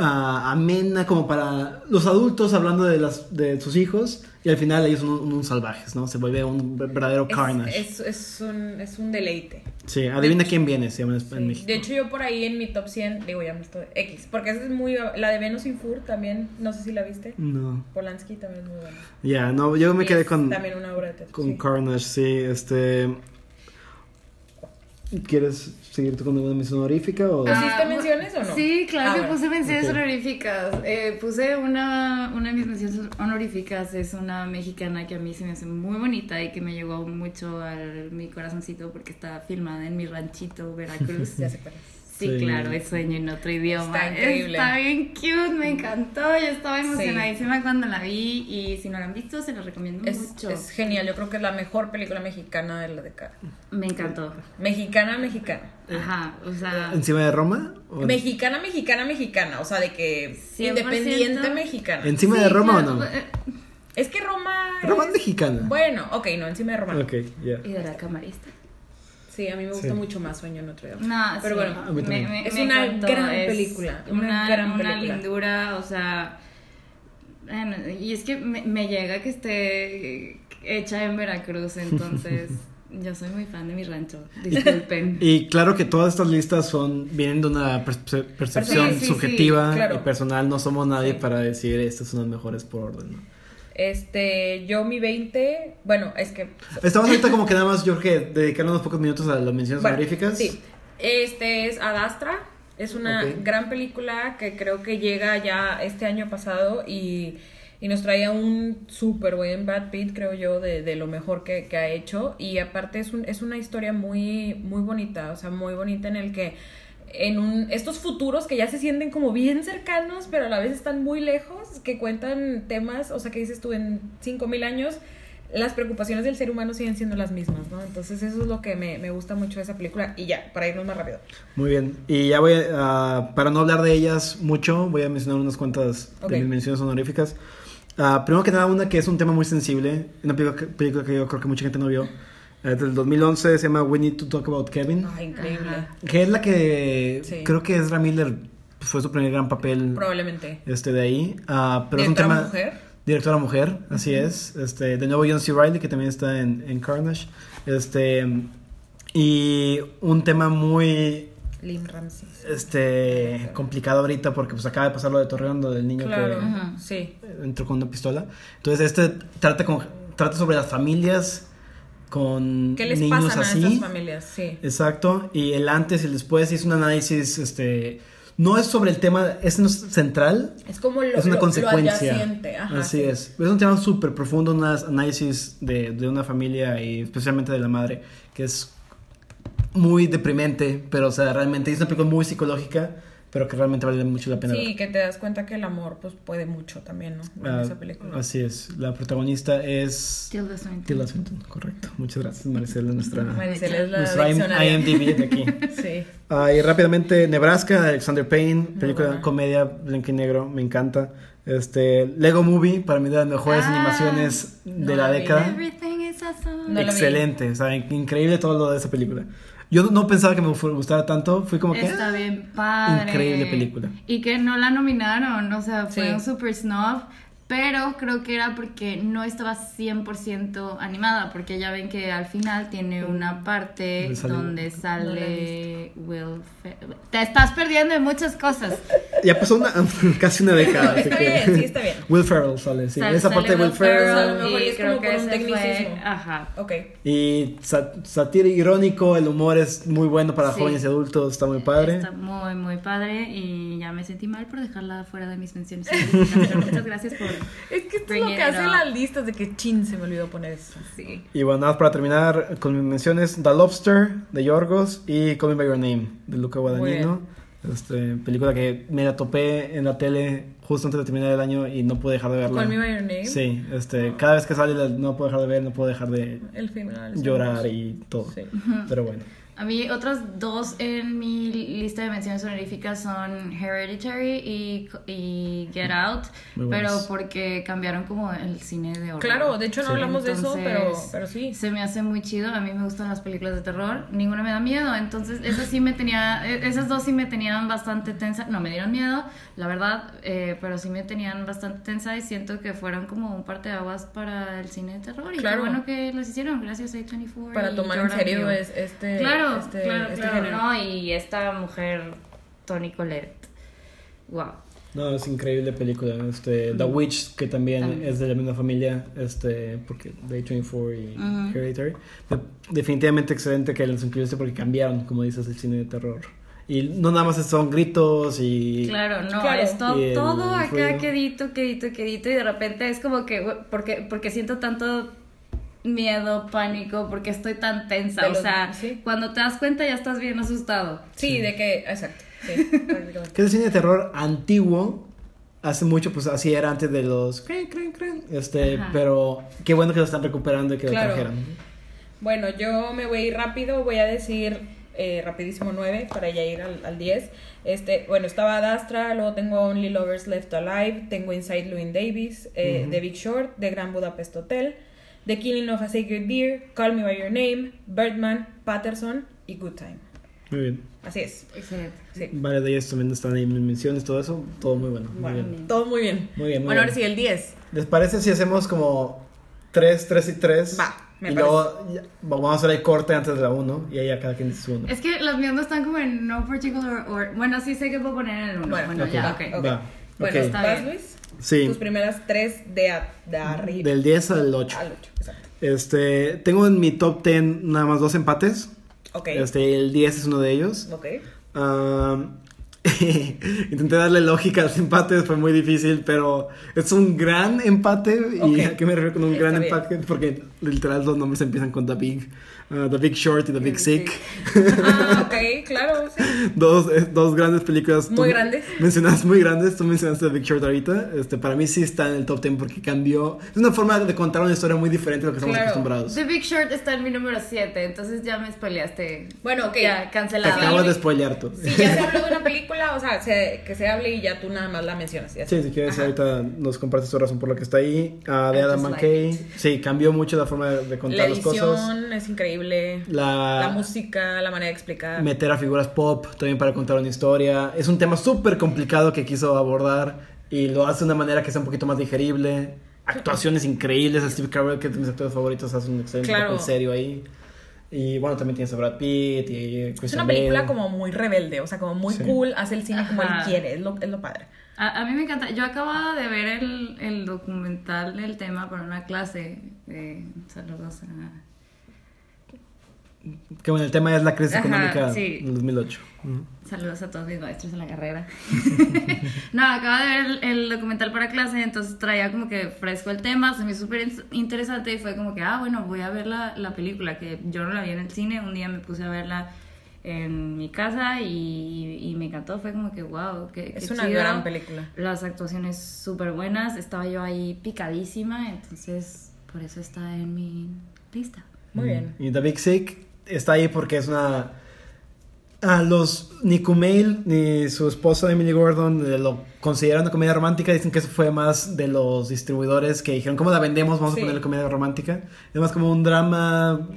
ah, amena como para los adultos hablando de las de sus hijos y al final ellos son un- salvajes, ¿no? Se vuelve un verdadero Es, carnage. es, es un, es un deleite. Sí, adivina quién viene, se llama en Sí. México. De hecho, yo por ahí en mi top 100, digo, ya me estoy. X. Porque esa es muy. La de Venus in Fur también, no sé si la viste. No. Polanski también es muy buena. Ya, no, yo me Y quedé con También una obra de teatro. con sí. Carnage, sí, este ¿Quieres seguir tú con alguna mención honorífica o Ah, ¿Pusiste menciones o no? Sí, claro Ah, que bueno. puse menciones honoríficas. Eh, puse una, una de mis menciones honoríficas, es una mexicana que a mí se me hace muy bonita y que me llegó mucho a mi corazoncito porque está filmada en mi ranchito, Veracruz. Ya cuál es. <laughs> Sí, Sí. claro, es sueño en otro idioma. Está increíble. Está bien cute, me encantó. Yo estaba emocionadísima cuando la vi y si no la han visto, se la recomiendo Es, mucho. es genial, yo creo que es la mejor película mexicana de la década. Me encantó. Mexicana, mexicana. Ajá, o sea. encima de Roma? ¿O Mexicana, mexicana, mexicana. O sea, de que 100%. independiente mexicana. ¿Encima de Roma claro, o no? eh, Es que Roma. Roma es mexicana. Bueno, ok, no, encima de Roma. Ok, ya. Y de la camarista. Sí, a mí me gusta Sí. mucho más Sueño en otro idioma. No, Pero sí, bueno. Es una gran película, una Una, gran una película. lindura, o sea. y es que me, me llega que esté hecha en Veracruz, entonces <laughs> yo soy muy fan de mi rancho. Disculpen. <laughs> Y claro que todas estas listas son vienen de una perce- percepción Sí, sí, sí, subjetiva claro. y personal. No somos nadie Sí. para decir estas son las mejores por orden. ¿no? Este, yo mi 20, bueno, es que Estamos ahorita como que nada más, que dedicarle unos pocos minutos a las menciones Bueno, honoríficas. Sí. Este es Adastra. Es una gran película que creo que llega ya este año pasado y, y nos traía un súper buen Brad Pitt, creo yo, de, de lo mejor que, que ha hecho. Y aparte es, un, es una historia muy, muy bonita, o sea, muy bonita en el que en un, estos futuros que ya se sienten como bien cercanos, pero a la vez están muy lejos, que cuentan temas, o sea, que dices tú en 5000 años, las preocupaciones del ser humano siguen siendo las mismas, ¿no? Entonces eso es lo que me, me gusta mucho de esa película. Y ya, para irnos más rápido. Muy bien. Y ya voy a, para no hablar de ellas mucho, voy a mencionar unas cuantas Ok. de mis menciones honoríficas. Ah, primero que nada, una que es un tema muy sensible, una película que, película que yo creo que mucha gente no vio. Eh, del 2011 se llama We Need to Talk About Kevin. Ay, increíble. Ajá. Que es la que Sí. creo que Ezra Miller fue su primer gran papel Probablemente. este de ahí. Ah, pero es un Directora tema. mujer. Directora mujer, así es. Este, de nuevo John C. Reilly, que también está en, en Carnage. Este. Y un tema muy Lim Ramsey. este complicado ahorita porque pues acaba de pasar lo de Torreón, lo del niño Claro, que Ajá. sí. entró con una pistola. Entonces este trata con trata sobre las familias con ¿Qué les niños pasan a así. estas familias? Sí. Exacto, y el antes y el después hizo un análisis este no es sobre el tema, es no es central, Es como lo, es una lo- lo consecuencia. adyacente, ajá, Así sí. es. Es un tema súper profundo, un análisis de, de una familia y especialmente de la madre, que es muy deprimente, pero o sea, realmente es una película muy psicológica, pero que realmente vale mucho la pena Sí, ver. que te das cuenta que el amor pues puede mucho también, ¿no? En Ah, esa película. Así es. La protagonista es Tilda Swinton. Tilda Swinton, correcto. Muchas gracias, Maricela, nuestra, <laughs> Maricela es la nuestra. IMDb de aquí. <laughs> Sí. Ah, y rápidamente, Nebraska, Alexander Payne, película comedia blanco y negro, me encanta. Este, Lego Movie, para mí de las mejores Ah, animaciones de no la la década. Everything is awesome. No. Excelente, o sea, increíble todo lo de esa película. Yo no pensaba que me gustara tanto, fui como que Está bien padre. Increíble película. Y que no la nominaron, o sea, fue Sí. un super snob. Pero creo que era porque no estaba 100% animada, porque ya ven que al final tiene una parte Donde sale- donde Will Fe- Te estás perdiendo de muchas cosas. <laughs> ya pasó una, <laughs> casi una década. así Está que- bien, sí, está bien. Will Ferrell sale, sí. Sal- Esa sale parte de Will Ferrell Ferrell. mejor y es creo como que por un fue-. Ajá. Ok. Y sa- satírico, irónico, el humor es muy bueno para Sí. jóvenes y adultos, está muy padre. Está muy, muy padre y ya me sentí mal por dejarla fuera de mis menciones. <laughs> Pero Muchas gracias por... Es que esto es lo que hacen las listas de que chin se me olvidó poner eso. Sí. Y bueno, nada más para terminar con mis menciones: The Lobster de Yorgos y Call Me By Your Name de Luca Guadagnino. Este, película que me la topé en la tele justo antes de terminar el año y no pude dejar de verla. Call Me By Your Name. Sí, este, cada vez que sale la- no puedo dejar de ver, no puedo dejar de El final. llorar y todo. Sí. Pero bueno. A mí otras dos en mi lista de menciones honoríficas son Hereditary y, y Get Out, Muy pero porque cambiaron como el cine de horror. Claro, de hecho no Sí. hablamos de eso, pero, pero sí. Se me hace muy chido, a mí me gustan las películas de terror, ninguna me da miedo, entonces esas sí me tenía, e- esas dos sí me tenían bastante tensa, no me dieron miedo, la verdad, eh, pero sí me tenían bastante tensa y siento que fueron como un parteaguas para el cine de terror y Claro. qué bueno que los hicieron, gracias a A24. Para y tomar en serio es este. Claro, este, claro, este claro. género. No, y esta mujer, Toni Collette. Wow. No, es increíble película. Este, The Witch, que también También. es de la misma familia, este, porque Day 24 y Ujú. Hereditary. De- definitivamente excelente que los incluiste porque cambiaron, como dices, el cine de terror. Y no nada más son gritos y... Claro, no, Claro. es to- Y el todo acá ruido. quedito, quedito, quedito y de repente es como que, porque, porque siento tanto miedo, pánico, porque estoy tan tensa, o sea, sí. cuando te das cuenta ya estás bien asustado. Sí, de que. Exacto. Sí. <laughs> Que es el cine de terror antiguo. Hace mucho, pues así era antes de los... Este, Ajá. pero qué bueno que lo están recuperando y que Claro. lo trajeron. Bueno, yo me voy a ir rápido, voy a decir eh, rapidísimo 9 para ya ir al, al 10. Este, bueno, estaba Ad Astra, luego tengo Only Lovers Left Alive, tengo Inside Llewyn Davis, eh, The Big Short, The Grand Budapest Hotel, The Killing of a Sacred Deer, Call Me By Your Name, Birdman, Patterson y Good Time. Muy bien. Así es. Excelente. Sí. Varias de ellas también están ahí en mis menciones, todo eso. Todo muy bueno. Muy Bueno, bien. todo muy bien. Muy bien, muy bueno, bien. ahora sí, el 10. ¿Les parece si hacemos como 3, 3 y 3? Va, me y parece. luego ya- vamos a hacer el corte antes de la 1 y ahí ya cada quien dice su 1. Es que los míos no están como en no particular or... Bueno, sí sé que puedo poner en el uno. Bueno, Bueno, ok. ya, Ok, ok. ok. Va, Bueno, ok. Está ¿vas, bien. Luis? Sí, Tus primeras tres de, a- de arriba. del 10 al 8. Al 8, exacto. Este, tengo en mi top 10 nada más dos empates. Ok. Este, el 10 es uno de ellos. Ok. Am, <laughs> intenté darle lógica a los empates, fue muy difícil, pero es un gran empate. ¿Y Ok. a qué me refiero con un Está gran bien. empate? Porque literal los nombres empiezan con The Big, uh, The Big Short y The Big Sí. Sick. <laughs> Ah, ok, claro, sí. Dos, dos grandes películas. Muy Tú grandes. Mencionaste muy grandes. Tú mencionaste The Big Short ahorita. Este, para mí sí está en el top 10 porque cambió. Es una forma de contar una historia muy diferente a lo que estamos Claro. acostumbrados. The Big Short está en mi número 7, entonces ya me spoileaste. Bueno, ok. Ya, Te cancelado. acabas de spoilear tú. Si ya se habló de una película, o sea, se- que se hable y ya tú nada más la mencionas. y así. Sí, si quieres, Ajá. ahorita nos compartes tu razón por la que está ahí. Ah, de I Adam McKay. like sí, cambió mucho la forma de, de contar La las edición cosas. es increíble. La, La música, la manera de explicar. meter a figuras pop también para contar una historia. Es un tema súper complicado que quiso abordar y lo hace de una manera que sea un poquito más digerible. Actuaciones increíbles. A Steve Carell, que es de mis actores favoritos, hace un excelente Claro. papel serio ahí. Y bueno, también tienes a Brad Pitt y Es Christian una película Bale. como muy rebelde, o sea, como muy Sí. cool, hace el cine como él Ajá. quiere, es lo, es lo padre. A, a mí me encanta. Yo acababa de ver el, el documental del tema para una clase. de saludos a. Que bueno, el tema es la crisis Ajá, económica sí. del 2008. Ujú. Saludos a todos mis maestros en la carrera. <laughs> no, acaba de ver el, el documental para clase, entonces traía como que fresco el tema, se me hizo súper in- interesante y fue como que, ah, bueno, voy a ver la, la película, que yo no la vi en el cine, un día me puse a verla en mi casa y, y me encantó, fue como que, wow, qué, Es qué una chido. gran película. Las actuaciones súper buenas, estaba yo ahí picadísima, entonces por eso está en mi lista. Muy bien. Y The Big Sick está ahí porque es una... Ah, los ni Kumail ni su esposa Emily Gordon eh, lo consideran una comedia romántica. Dicen que eso fue más de los distribuidores que dijeron, ¿cómo la vendemos? Vamos Sí. a ponerle comedia romántica. Es más como un drama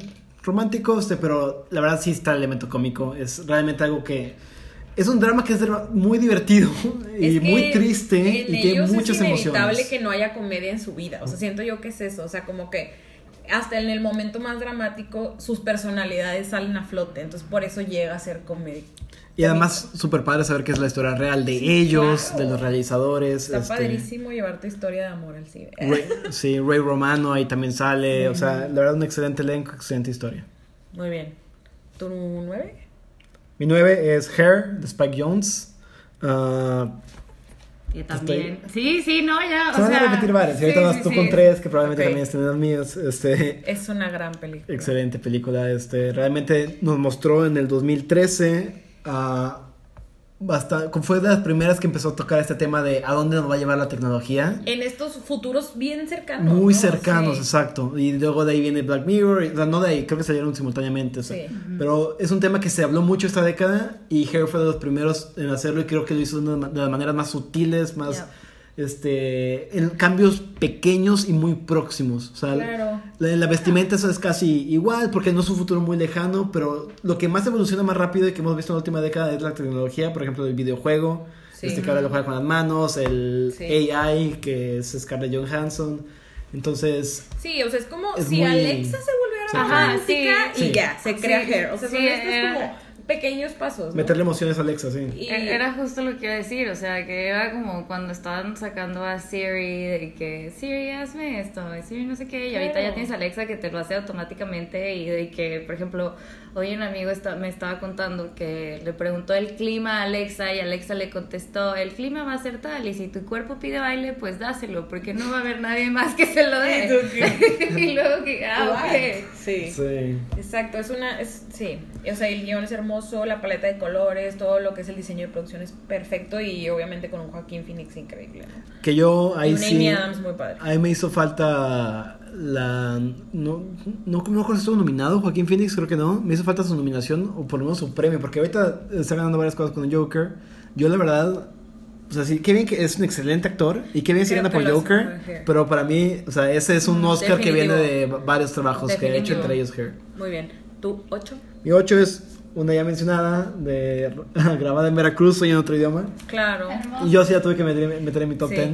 romántico, este, pero la verdad sí está el elemento cómico. Es realmente algo que... Es un drama que es muy divertido <laughs> y Es que muy triste y tiene ellos muchas es inevitable emociones. que no haya comedia en su vida. O sea, siento yo que es eso. O sea, como que hasta en el momento más dramático sus personalidades salen a flote. Entonces, por eso llega a ser comedia. Y además, súper padre saber que es la historia real de ellos, claro. de los realizadores. Está este, padrísimo llevar tu historia de amor al cine. Ray, sí, Ray Romano ahí también sale. O sea, la verdad, un excelente elenco, excelente historia. Muy bien. ¿Tu nueve? Mi 9 es Hair, de Spike Jones. Ah, Y también. Sí, sí, no, ya. se o van sea, a repetir varias. Y sí, ahorita vas sí, tú sí. con tres, que probablemente también estén en las mías. Este, Es una gran película. excelente película. Este, realmente nos mostró en el 2013. ah, basta- fue de las primeras que empezó a tocar este tema de a dónde nos va a llevar la tecnología. En estos futuros bien cercanos. Muy ¿no? cercanos, Sí. exacto. Y luego de ahí viene Black Mirror. y- O sea, no de ahí, creo que salieron simultáneamente. o sea, Sí. Pero es un tema que se habló mucho esta década. Y Hair fue de los primeros en hacerlo. Y creo que lo hizo de, una- de las maneras más sutiles, más. Este, en cambios pequeños y muy próximos. O sea, Claro. la, la vestimenta eso es casi igual porque no es un futuro muy lejano, pero lo que más evoluciona más rápido y que hemos visto en la última década es la tecnología, por ejemplo, el videojuego, Sí. este que ahora lo juega con las manos, el Sí. AI que es Scarlett Johansson. Entonces, Sí, o sea, es como Es si muy- Alexa se volviera Sí. Ajá, romántica sí. y ya, se crea Sí, Hair. O sea, son sí, estos era- como pequeños pasos. ¿no? meterle emociones a Alexa, sí. Y- E- Era justo lo que iba a decir, o sea, que era como cuando estaban sacando a Siri de que Siri hazme esto, y Siri no sé qué, y ahorita ya tienes a Alexa que te lo hace automáticamente y de que, por ejemplo, hoy un amigo está, me estaba contando que le preguntó el clima a Alexa y Alexa le contestó, el clima va a ser tal y si tu cuerpo pide baile, pues dáselo, porque no va a haber nadie más que se lo dé. <laughs> <laughs> ¿Y luego que, ah, ok. Sí. Sí. Exacto, es una, es, sí, o sea, el guion es hermoso, la paleta de colores, todo lo que es el diseño de producción es perfecto y obviamente con un Joaquín Phoenix increíble, ¿no? Que yo Y ahí un sí. Amy Adams muy padre. Ahí me hizo falta la. No, no, no que estuvo nominado Joaquín Phoenix, creo que no. Me hizo falta su nominación o por lo menos su premio, porque ahorita está ganando varias cosas con el Joker. Yo, la verdad. O sea, sí, qué bien que es un excelente actor y qué bien si gana por Joker, pero para mí, o sea, ese es un Oscar que viene de Definitivo. varios trabajos que ha hecho Definitivo. entre ellos Hair. Muy bien. ¿Tú, ocho? Mi 8 es una ya mencionada, de <laughs> grabada en Veracruz, soy en otro idioma. Claro. Y yo sí la tuve que meter, meter en mi top Sí. 10.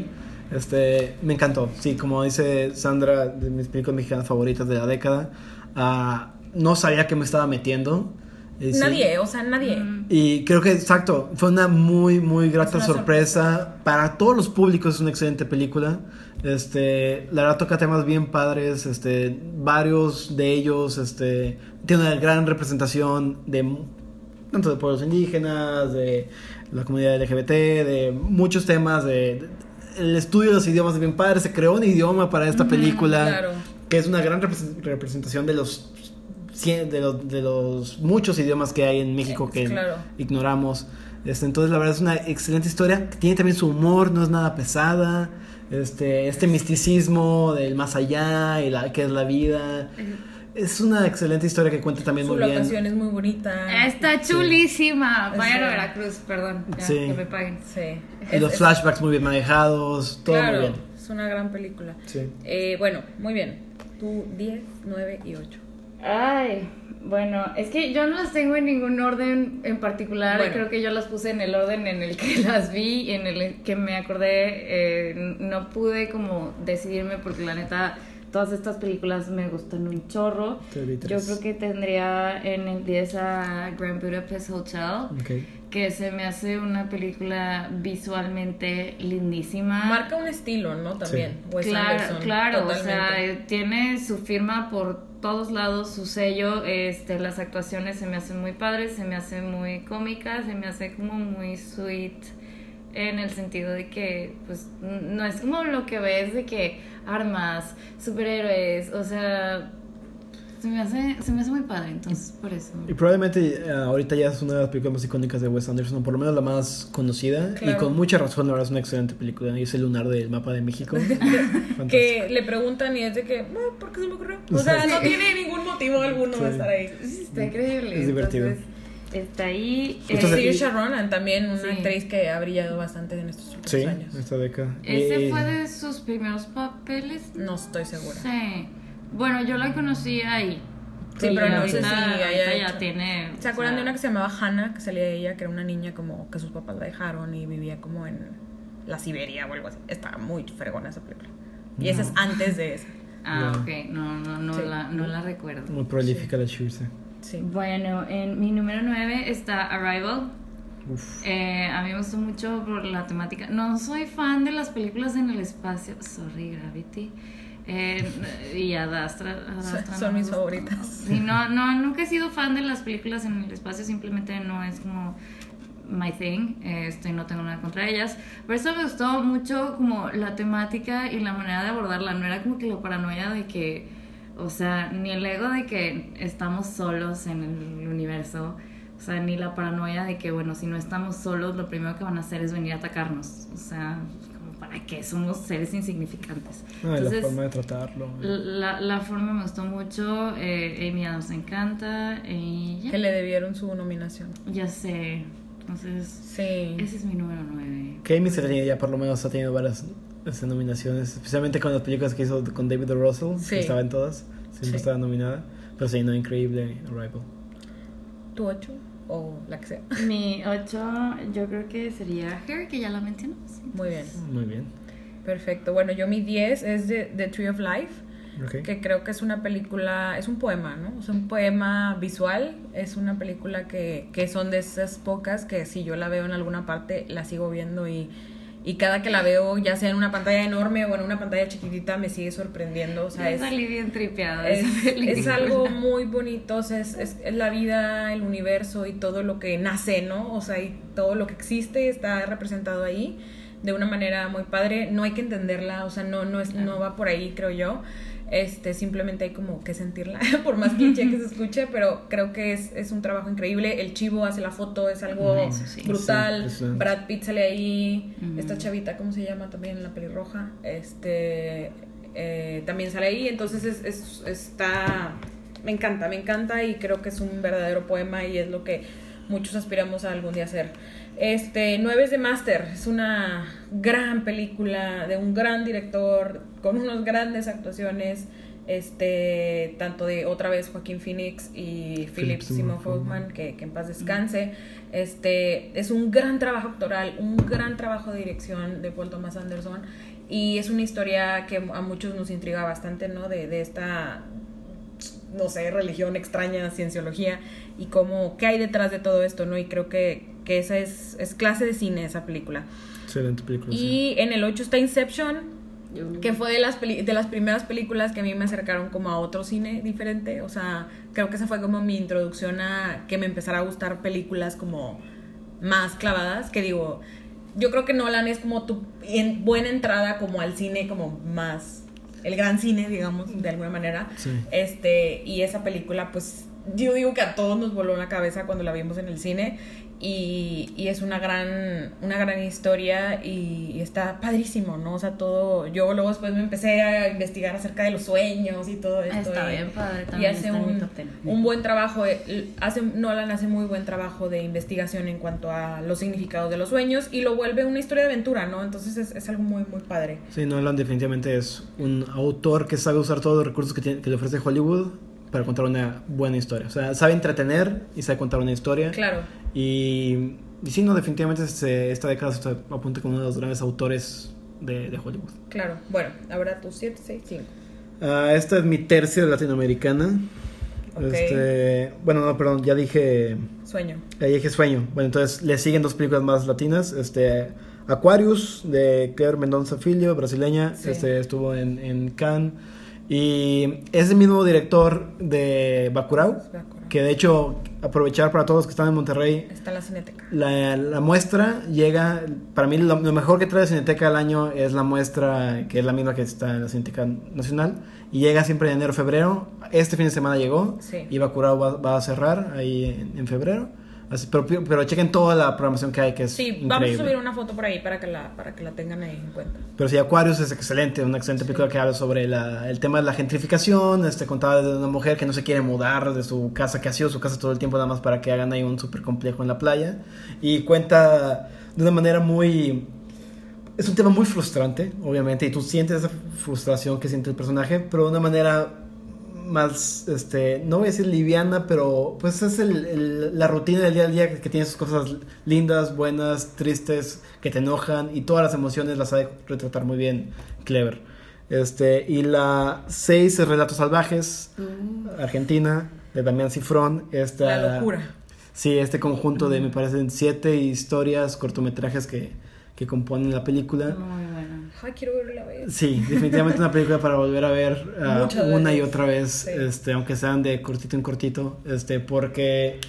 Este, me encantó. Sí, como dice Sandra, de mis películas mexicanas favoritas de la década. Ah, no sabía que me estaba metiendo. Sí. Nadie, o sea, nadie. Y creo que, exacto, fue una muy, muy grata sorpresa. Para todos los públicos es una excelente película. Este, la verdad toca temas bien padres. Este, varios de ellos, este, tiene una gran representación de tanto de pueblos indígenas, de la comunidad LGBT, de muchos temas, de, de- el estudio de los idiomas es bien padre. Se creó un idioma para esta película claro. que es una gran repres- representación de los de los, de los muchos idiomas que hay en México que claro. ignoramos. Este, entonces la verdad es una excelente historia. Tiene también su humor, no es nada pesada. Este, este misticismo del más allá y la que es la vida. Es una excelente historia que cuenta también Su muy bien. locación es muy bonita. Está chulísima. Vayan a Sí. Veracruz, perdón. ya, Sí. Que me paguen. Sí. Y Es- los es- flashbacks muy bien manejados, todo claro, muy bien. es una gran película. Sí. Eh, bueno, muy bien. Tú 10, 9 y 8. Ay, bueno, es que yo no las tengo en ningún orden en particular. Bueno. Creo que yo las puse en el orden en el que <laughs> las vi, en el que me acordé. eh, no pude como decidirme porque la neta todas estas películas me gustan un chorro. Yo creo que tendría en el 10 a Grand Budapest Hotel, Ok. Que se me hace una película visualmente lindísima. Marca un estilo, ¿no? También. Wes Claro, Anderson, claro, o sea, tiene su firma por todos lados, su sello, este, las actuaciones se me hacen muy padres, se me hacen muy cómicas, se me hace como muy sweet en el sentido de que, pues, no es como lo que ves de que armas, superhéroes, o sea, se me hace, se me hace muy padre, entonces, por eso. Y probablemente eh, ahorita ya es una de las películas más icónicas de Wes Anderson, o por lo menos la más conocida. Y con mucha razón, la verdad es una excelente película. Y es el lunar del mapa de México. <laughs> <laughs> Que le preguntan y es de que, "Ah, ¿por qué se me ocurrió? O sea, no tiene ningún motivo alguno Sí. de estar ahí. Está increíble. Es divertido. entonces, está ahí. Eh, Saoirse Ronan también, una Sí. actriz que ha brillado bastante en estos últimos Sí, años. esta década. Ese Y- fue de sus primeros papeles. No estoy segura. Sí. Bueno, yo la conocí ahí. Sí, pero no sé si hecho. ya tiene. ¿Se acuerdan o de una que se llamaba Hannah, que salía de ella, que era una niña como que sus papás la dejaron y vivía como en la Siberia o algo así? Estaba muy fregona esa película. Y esa es antes de esa. <laughs> Ah, No. ok. No, no, no, Sí. la, no la recuerdo. Muy prolífica la Shirse. Sí. Bueno, en mi número 9 está Arrival. Uf. Eh, a mí me gustó mucho por la temática. No soy fan de las películas en el espacio. Sorry, Gravity. Eh, y Adastra. Adastra Son- no mis favoritas. Sí, no, no, nunca he sido fan de las películas en el espacio. Simplemente no es como my thing. Este, no tengo nada contra ellas. Pero eso me gustó mucho como la temática y la manera de abordarla. No era como que la paranoia de que, o sea, ni el ego de que estamos solos en el universo. O sea, ni la paranoia de que, bueno, si no estamos solos, lo primero que van a hacer es venir a atacarnos. O sea, para qué somos seres insignificantes. Ah, y la Entonces, forma de tratarlo. la, la forma me gustó mucho. Eh, Amy Adams encanta. Y ya, Que le debieron su nominación. ya sé. Entonces, Sí. ese es mi número 9. Que Amy se tenía ya por lo menos ha tenido varias este, nominaciones, especialmente con las películas que hizo con David O. Russell, Sí. que estaba en todas, siempre Sí. estaba nominada. Pero sí, no, increíble Arrival. ¿Tu ocho? O la que sea. Mi 8, yo creo que sería Her, que ya la mencionamos. Muy bien. Muy bien. Perfecto. Bueno, yo mi 10 es de The Tree of Life. Que creo que es una película, es un poema, ¿no? Es un poema visual, es una película que, que son de esas pocas que si yo la veo en alguna parte, la sigo viendo y, y cada que la veo, ya sea en una pantalla enorme o en una pantalla chiquitita, me sigue sorprendiendo. O sea, es, salí bien tripeada es, algo <laughs> muy bonito, o sea, es, es- es la vida, el universo y todo lo que nace, ¿no? O sea, y todo lo que existe está representado ahí de una manera muy padre. No hay que entenderla, o sea, no, no, es, no va por ahí, creo yo. Este, simplemente hay como que sentirla, <laughs> por más cliché que se escuche, pero creo que es, es un trabajo increíble. El chivo hace la foto, es algo sí. Sí, brutal. impresionante. Brad Pitt sale ahí, esta chavita, ¿cómo se llama también? La pelirroja. Este, eh, también sale ahí, entonces es, es- está, me encanta, me encanta y creo que es un verdadero poema y es lo que muchos aspiramos a algún día hacer. Este, Nueve es de Master, es una gran película de un gran director con unas grandes actuaciones, este, tanto de otra vez Joaquín Phoenix y Philip Seymour Hoffman, que, que en paz descanse. Este, es un gran trabajo actoral, un gran trabajo de dirección de Paul Thomas Anderson y es una historia que a muchos nos intriga bastante, ¿no? De, de esta no sé, religión extraña, cienciología y cómo, qué hay detrás de todo esto, ¿no? Y creo que, que esa es, es clase de cine esa película. Excelente película. sí. Y en el 8 está Inception, que fue de las, peli- de las primeras películas que a mí me acercaron como a otro cine diferente. O sea, creo que esa fue como mi introducción a que me empezara a gustar películas como más clavadas. Que digo, yo creo que Nolan es como tu en- buena entrada como al cine como más, el gran cine, digamos, de alguna manera. Sí. Este, y esa película, pues, yo digo que a todos nos voló la cabeza cuando la vimos en el cine. Y, y es una gran, una gran historia y, y está padrísimo, ¿no? O sea, todo. Yo luego después me empecé a investigar acerca de los sueños y todo esto. Está y- bien padre, y hace un, un buen trabajo, eh, hace, Nolan hace muy buen trabajo de investigación en cuanto a los significados de los sueños y lo vuelve una historia de aventura, ¿no? Entonces es, es algo muy, muy padre. Sí, Nolan definitivamente es un autor que sabe usar todos los recursos que, tiene- que le ofrece Hollywood para contar una buena historia. O sea, sabe entretener y sabe contar una historia. Claro. Y, y sí, no, definitivamente se- esta década se apunta como uno de los grandes autores de, de Hollywood. Claro, bueno, ahora tus 7, 6, 5. Ah, esta es mi tercia latinoamericana. Ok. Este, bueno, no, perdón, ya dije, Sueño. ya dije Sueño. Bueno, entonces le siguen dos películas más latinas. Este, Aquarius de Claire Mendonza Filho, brasileña. Sí. Este estuvo en, en Cannes. Y es el mismo director de Bacurau. Bacurau. Que de hecho, aprovechar para todos los que están en Monterrey, Está en la cineteca. la, la muestra llega, para mí lo, lo mejor que trae Cineteca al año es la muestra, que es la misma que está en la Cineteca Nacional, y llega siempre en enero, febrero. Este fin de semana llegó, Sí. y Bacurau va, va a cerrar ahí en, en febrero. Así- pero, pero chequen toda la programación que hay, que es Sí, increíble. vamos a subir una foto por ahí para que la, para que la tengan ahí en cuenta. Pero sí, Aquarius es excelente, una excelente película que habla sobre la- el tema de la gentrificación, este, contada de una mujer que no se quiere mudar de su casa, que ha sido su casa todo el tiempo, nada más para que hagan ahí un súper complejo en la playa. Y cuenta de una manera muy... Es un tema muy frustrante, obviamente, y tú sientes esa frustración que siente el personaje, pero de una manera más, este, no voy a decir liviana, pero pues es el- el- la rutina del día a día que, que tiene sus cosas lindas, buenas, tristes, que te enojan y todas las emociones las sabe retratar muy bien Clever. Este, y la 6 es Relatos Salvajes, Argentina, de Damián Cifrón. Esta, La locura. Sí, este conjunto de, me parecen, siete historias, cortometrajes que, que componen la película. Muy bueno. Ay, quiero verla vez. Sí, definitivamente una película para volver a ver ah, una y otra vez, Sí. este, aunque sean de cortito en cortito, este, porque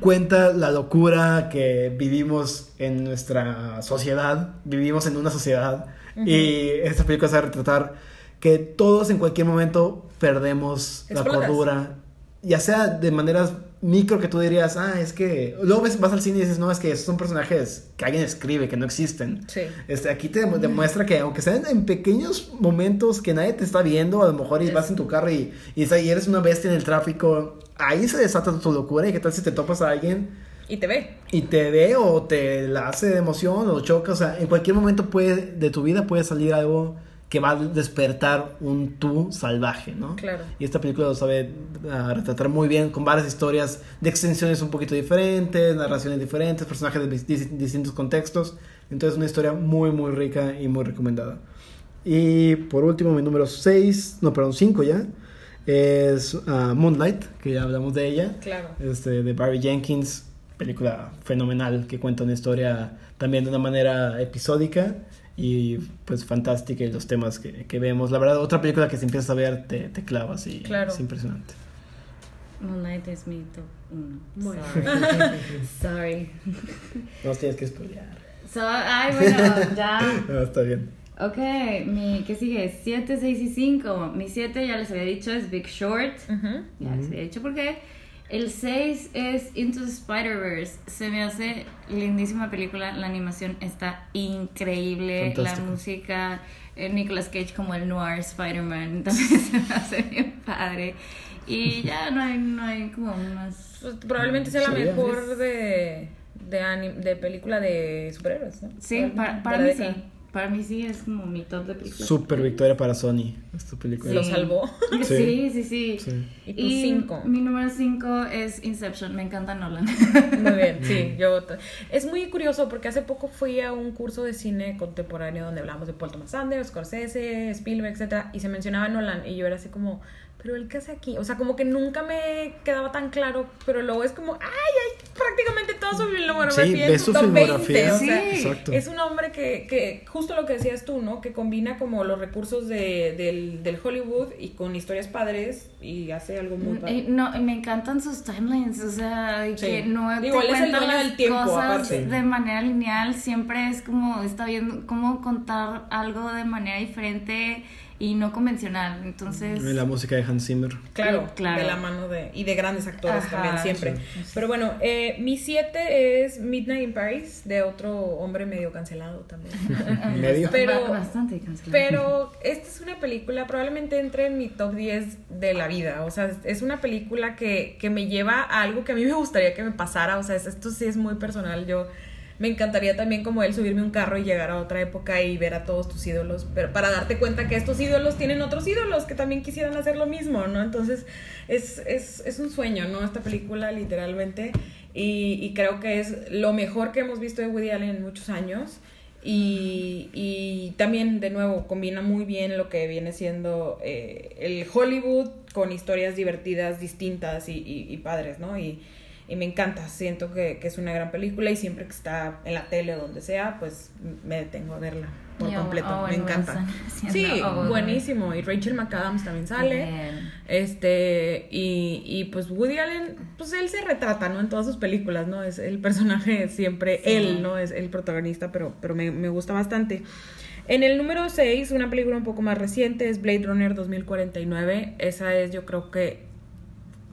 cuenta la locura que vivimos en nuestra sociedad, vivimos en una sociedad y esta película sabe retratar que todos en cualquier momento perdemos la cordura, ya sea de maneras micro que tú dirías, ah, es que luego ves, vas al cine y dices, no, es que son personajes que alguien escribe, que no existen. Sí. Este, aquí te demu- demuestra que aunque sean en pequeños momentos que nadie te está viendo, a lo mejor y vas en tu carro y, y, y eres una bestia en el tráfico, ahí se desata tu locura y qué tal si te topas a alguien Y te ve. y te ve o te la hace de emoción o choca, o sea, en cualquier momento puede, de tu vida puede salir algo que va a despertar un tú salvaje, ¿no? Claro. Y esta película lo sabe ah, retratar muy bien, con varias historias de extensiones un poquito diferentes, narraciones diferentes, personajes de dis- distintos contextos. Entonces, una historia muy, muy rica y muy recomendada. Y por último, mi número 6, no, perdón, 5 ya, es ah, Moonlight, que ya hablamos de ella Claro. este, de Barry Jenkins, película fenomenal que cuenta una historia también de una manera episódica y pues fantástica y los temas que, que vemos. La verdad, otra película que si empiezas a ver te, te clavas y Claro. es impresionante. Moonlight es mi top uno. Bueno. Sorry. <laughs> Sorry. No tienes que spoilear. So, ay, bueno, ya. <laughs> No, está bien. Ok, mi, ¿qué sigue? 7, 6 y 5. Mi 7 ya les había dicho es Big Short. Ujú. Ya les había dicho por qué. El 6 es Into the Spider-Verse. Se me hace lindísima película. La animación está increíble. Fantástico. La música. eh, Nicolas Cage como el noir Spider-Man. <laughs> Entonces se me hace bien padre. Y ya no hay, no hay como más. Pues, probablemente sea la Sí, mejor de, de, anim- de película de superhéroes, ¿no? Sí, para, para mí sí. Para mí sí es como mi top de películas. Super victoria para Sony, esta película. Lo salvó. Sí, sí, sí. Sí. Y tu cinco. Mi número 5 es Inception. Me encanta Nolan. Muy bien, sí, yo t- es muy curioso porque hace poco fui a un curso de cine contemporáneo donde hablamos de Paul Thomas Anderson, Scorsese, Spielberg, etcétera, y se mencionaba Nolan y yo era así como, pero él qué hace aquí, o sea, como que nunca me quedaba tan claro, pero luego es como, ay, ay, prácticamente toda su filmografía Sí, en su top filmografía. 20, o sea, Sí. Exacto. es un hombre que, que, justo lo que decías tú, ¿no? Que combina como los recursos de, del, del Hollywood y con historias padres y hace algo muy padre. Eh, No, me encantan sus timelines, o sea, Sí. que no Digo, te él es el cuenta dueño las del tiempo, cosas aparte. de manera lineal, siempre es como está viendo cómo contar algo de manera diferente y no convencional. Entonces, Y La música de Hans Zimmer. Claro, Claro. de la mano de y de grandes actores Ajá, también siempre. sí. Pero bueno, eh, mi siete es Midnight in Paris de otro hombre medio cancelado también. <laughs> Medio. Pero- Ba- bastante cancelado. Pero esta es una película, probablemente entre en mi top 10 de la vida. O sea, es una película que, que me lleva a algo que a mí me gustaría que me pasara. O sea, es- esto sí es muy personal. Yo me encantaría también como él subirme un carro y llegar a otra época y ver a todos tus ídolos. Pero para darte cuenta que estos ídolos tienen otros ídolos que también quisieran hacer lo mismo, ¿no? Entonces, es, es, es un sueño, ¿no? Esta película, literalmente. Y, y creo que es lo mejor que hemos visto de Woody Allen en muchos años. Y, y también, de nuevo, combina muy bien lo que viene siendo eh, el Hollywood con historias divertidas, distintas y, y- y padres, ¿no? Y, y me encanta, siento que, que es una gran película y siempre que está en la tele o donde sea, pues me detengo a verla por completo, Owen me encanta. Wilson <laughs> Sí, Owen. buenísimo. Y Rachel McAdams también sale. Bien. Este, y, y pues Woody Allen, pues él se retrata, ¿no? En todas sus películas, ¿no? Es el personaje siempre, Sí. él, ¿no? Es el protagonista, pero, pero me, me gusta bastante. En el número 6, una película un poco más reciente, es Blade Runner 2049. Esa es, yo creo que,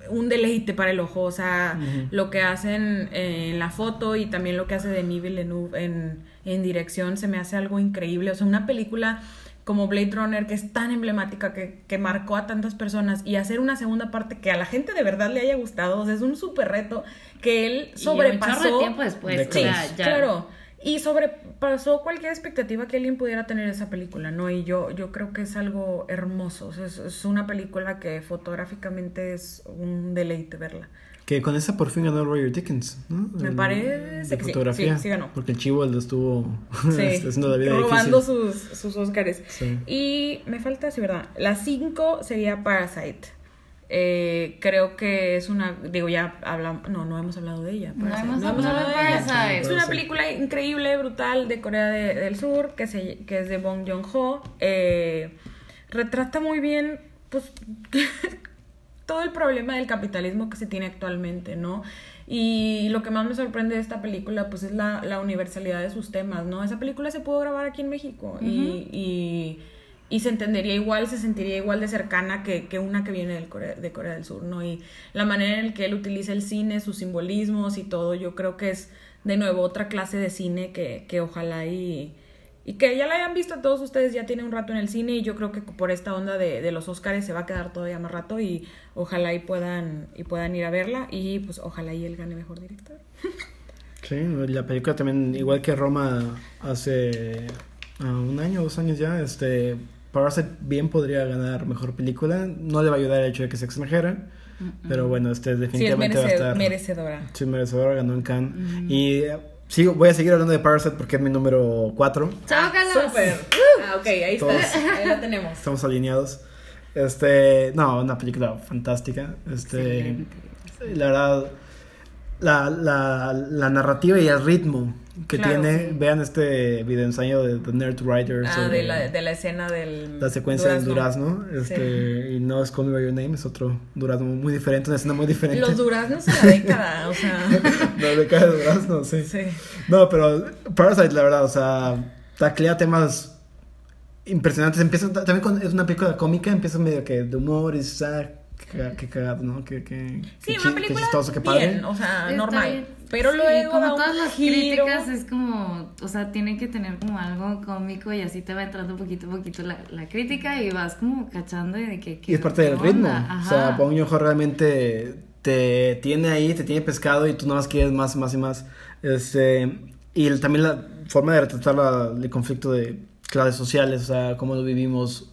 un deleite para el ojo. O sea, lo que hacen en la foto y también lo que hace Denis Villeneuve en, en dirección se me hace algo increíble. O sea, una película como Blade Runner que es tan emblemática que, que marcó a tantas personas y hacer una segunda parte que a la gente de verdad le haya gustado. O sea, es un súper reto que él Y un sobrepasó. de tiempo después. De o sea, Cruz. ya. Claro. Y sobrepasó cualquier expectativa que alguien pudiera tener esa película, ¿no? Y yo, yo creo que es algo hermoso. O sea, es, es una película que fotográficamente es un deleite verla. Que con esa por fin ganó Roger Dickens, ¿no? Me El- parece de que sí, fotografía. sí, sí ganó. Porque el chivo lo estuvo <laughs> Sí, haciendo la vida robando difícil. sus, sus Oscars. Sí. Y me falta, sí, ¿verdad? La 5 sería Parasite. Eh, creo que es una, digo, ya hablamos, no, no hemos hablado de ella. No hemos hablado de ella. Parasite. Es una película increíble, brutal, de Corea de- del Sur, que, se, que es de Bong Joon-ho. Eh, retrata muy bien, pues, <laughs> todo el problema del capitalismo que se tiene actualmente, ¿no? Y lo que más me sorprende de esta película, pues, es la, la universalidad de sus temas, ¿no? Esa película se pudo grabar aquí en México y, y, y se entendería igual, se sentiría igual de cercana que, que una que viene del Corea, de Corea del Sur, ¿no? Y la manera en que él utiliza el cine, sus simbolismos y todo, yo creo que es, de nuevo, otra clase de cine que, que ojalá y... Y que ya la hayan visto todos ustedes, ya tiene un rato en el cine y yo creo que por esta onda de, de los Oscars se va a quedar todavía más rato y ojalá y puedan, y puedan ir a verla y pues ojalá y él gane mejor director. Sí, la película también, igual que Roma hace ah, un año, dos años ya, este, Parasite bien podría ganar mejor película. No le va a ayudar el hecho de que sea extranjera, pero bueno, este Sí, es definitivamente va a merece- estar. merecedora. Sí, merecedora, ganó en Cannes. Y eh, sigo, voy a seguir hablando de Parasite porque es mi número 4. ¡Chócalos! Súper. Ah, ok, ahí está. Todos. <laughs> Ahí la tenemos. Estamos alineados. Este, no, una película fantástica. Este, la verdad, la, la, la narrativa y el ritmo que Claro. tiene, vean este video ensayo de The Nerd Rider Ah, sobre de la, de la escena del... la secuencia del durazno. Este, y no es Call Me By Your Name, es otro durazno muy diferente, una escena muy diferente. Los duraznos en la década, o sea... no, <laughs> de cada durazno, sí. Sí. No, pero Parasite, la verdad, o sea, taclea temas impresionantes. Empieza ta- también con, es una película cómica, empieza medio que de humor y dices, ah, qué, ca- qué cagado, ¿no? Qué, qué, Sí, qué una chi- película chistoso, qué padre. bien, o sea, Está normal. bien. Pero Sí, luego como todas las giro. críticas es como, o sea, tiene que tener como algo cómico y así te va entrando poquito a poquito la, la crítica y vas como cachando de que... Y es parte del ritmo. O sea, Ajá. Bong Joon-ho realmente te tiene ahí, te tiene pescado y tú nada más quieres más, más y más. Este, y el- también la forma de retratar la- el conflicto de clases sociales, o sea, cómo lo vivimos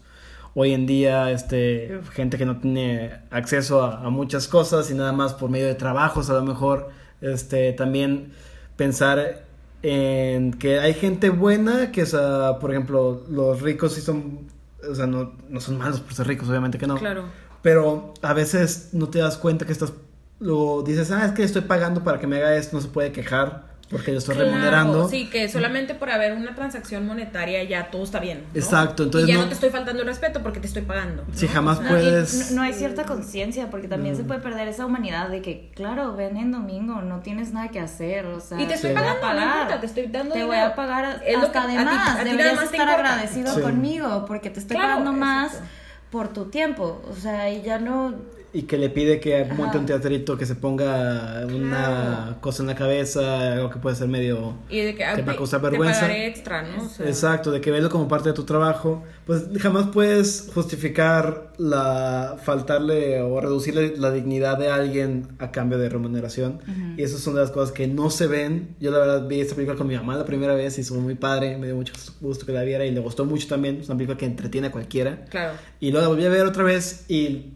hoy en día, este, gente que no tiene acceso a, a muchas cosas y nada más por medio de trabajos a lo mejor, este, también pensar en que hay gente buena, que, o sea, por ejemplo, los ricos sí son, o sea, no, no son malos por ser ricos, obviamente que no. Claro. Pero a veces no te das cuenta que estás, luego dices, ah, es que estoy pagando para que me haga esto, no se puede quejar porque yo estoy Claro, remunerando. Sí, que solamente por haber una transacción monetaria ya todo está bien. ¿no? Exacto, entonces y ya no- no, te estoy faltando el respeto porque te estoy pagando. Si ¿no? jamás No, puedes... no, no hay cierta conciencia porque también se puede perder esa humanidad de que, claro, ven en domingo, no tienes nada que hacer, o sea, Y te estoy pagando, no importa, te estoy dando Te dinero. voy a pagar Es lo hasta que de a ti- más, a ti nada deberías más estar importa. agradecido Sí. conmigo porque te estoy Claro, pagando más exacto. por tu tiempo, o sea, y ya no... Y que le pide que monte un teatrito, que se ponga una cosa en la cabeza, algo que puede ser medio... Y de que, ah, Te va a te- causar te vergüenza. pagaré extra, ¿no? O sea, Exacto, de que verlo como parte de tu trabajo, pues jamás puedes justificar la faltarle o reducirle la dignidad de alguien a cambio de remuneración. Y esas son de las cosas que no se ven. Yo la verdad vi esta película con mi mamá la primera vez y estuvo muy padre, me dio mucho gusto que la viera y le gustó mucho también. Es una película que entretiene a cualquiera. Claro. Y luego la volví a ver otra vez y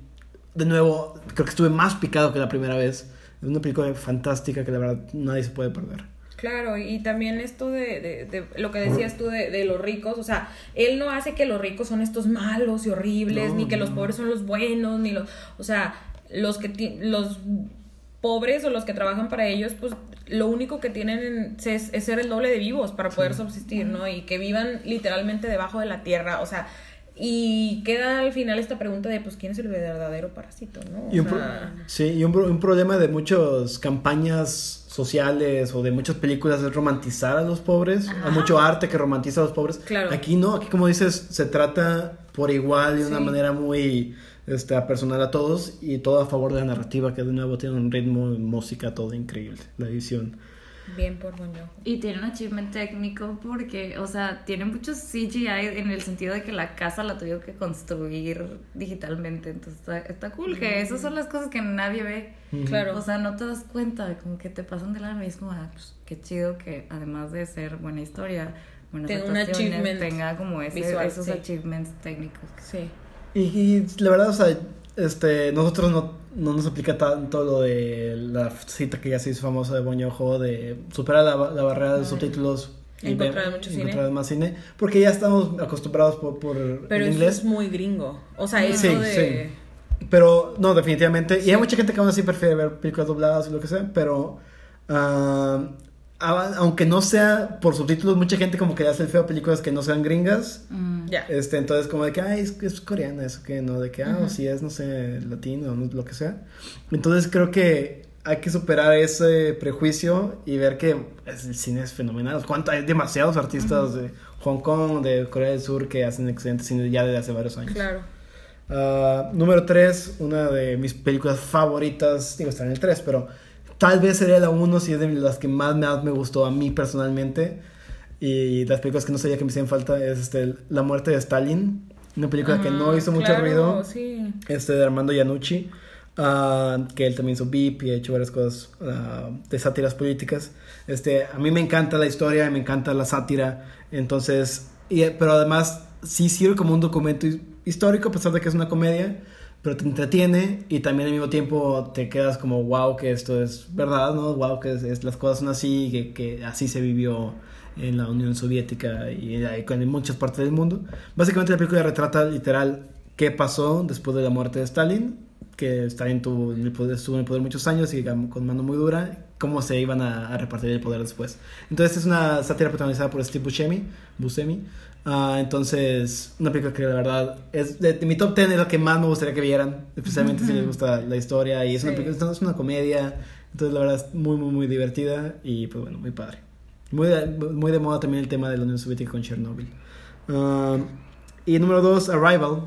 de nuevo creo que estuve más picado que la primera vez. Es una película fantástica que la verdad nadie se puede perder. Claro, y también esto de, de, de lo que decías tú de, de los ricos, o sea, él no hace que los ricos son estos malos y horribles, No, ni que los pobres son los buenos, ni los, o sea, los que ti- los pobres o los que trabajan para ellos, pues lo único que tienen en- es, es ser el doble de vivos para poder subsistir, ¿no? Y que vivan literalmente debajo de la tierra, o sea, y queda al final esta pregunta de, pues, ¿quién es el verdadero parásito, no? O Y un, sea, sí, y un, pro- un problema de muchas campañas sociales o de muchas películas es romantizar a los pobres. Hay mucho arte que romantiza a los pobres. Claro. Aquí no, aquí como dices, se trata por igual de una Sí. manera muy este, personal a todos y todo a favor de la narrativa que de nuevo tiene un ritmo, música, todo increíble. La edición. Bien por Bon. Y tiene un achievement técnico porque, o sea, tiene muchos CGI en el sentido de que la casa la tuvieron que construir digitalmente. Entonces está, está cool, que esas son las cosas que nadie ve. Claro. O sea, no te das cuenta, como que te pasan de la misma. Ah, pues qué chido que además de ser buena historia, buenas Tenga un achievement tenga como ese- visual, esos sí. achievements técnicos. Sí. Y, y la verdad, o sea, este, nosotros no, no nos aplica tanto lo de la cita que ya se hizo famosa de Boñojo de superar la, la barrera de los subtítulos y Encontrar mucho encontrar cine. más cine, porque ya estamos acostumbrados por, por Pero el eso inglés. es muy gringo. O sea, Sí, eso de... sí. Pero no, definitivamente. Y hay mucha gente que aún así prefiere ver películas dobladas y lo que sea, pero ah, aunque no sea por subtítulos, mucha gente como que le hace el feo a películas que no sean gringas. Mm. Ya. Este, entonces como de que, ay, es, es coreana, eso que no, de que, ah, o si es, no sé, latino, no, lo que sea. Entonces creo que hay que superar ese prejuicio y ver que es- el cine es fenomenal. ¿Cuánto? Hay demasiados artistas de Hong Kong, de Corea del Sur que hacen excelente cine ya desde hace varios años. Claro. Ah, número 3, una de mis películas favoritas, digo, está en el 3, pero tal vez sería la 1 si es de las que más, más me gustó a mí personalmente. Y las películas que no sabía que me hacían falta es este, La muerte de Stalin, una película que no Ah, hizo mucho claro, ruido, Sí. este de Armando Iannucci, ah, que él también hizo VIP y ha hecho varias cosas ah, de sátiras políticas. Este, a mí me encanta la historia, me encanta la sátira, entonces, y- pero además sí sirve como un documento his- histórico a pesar de que es una comedia, pero te entretiene y también al mismo tiempo te quedas como wow que esto es verdad, ¿no? Wow que es- es- las cosas son así, que, que así se vivió en la Unión Soviética y en en muchas partes del mundo. Básicamente la película retrata literal qué pasó después de la muerte de Stalin, que Stalin tuvo el poder, estuvo en el poder muchos años y con mano muy dura, cómo se iban a, a repartir el poder después. Entonces es una sátira protagonizada por Steve Buscemi, Buscemi. Ah, entonces, una película que la verdad es de, de mi top 10 es la que más me gustaría que vieran, especialmente si les gusta la historia y es una Sí. película, es una comedia, entonces la verdad es muy muy muy divertida y pues bueno, muy padre. Muy de, muy de moda también el tema de la Unión Soviética con Chernobyl. Ah, y número 2, Arrival,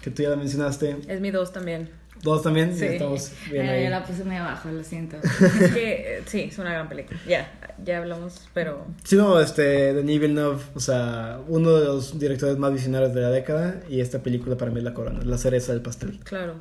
que tú ya la mencionaste. Es mi dos también. Dos también, Sí. ya estamos bien ahí. yo la puse muy abajo, lo siento. <laughs> Es que eh, sí, es una gran película. Ya, ya hablamos, pero Sí, no, este, Denis Villeneuve, o sea, uno de los directores más visionarios de la década y esta película para mí es la corona, la cereza del pastel. claro.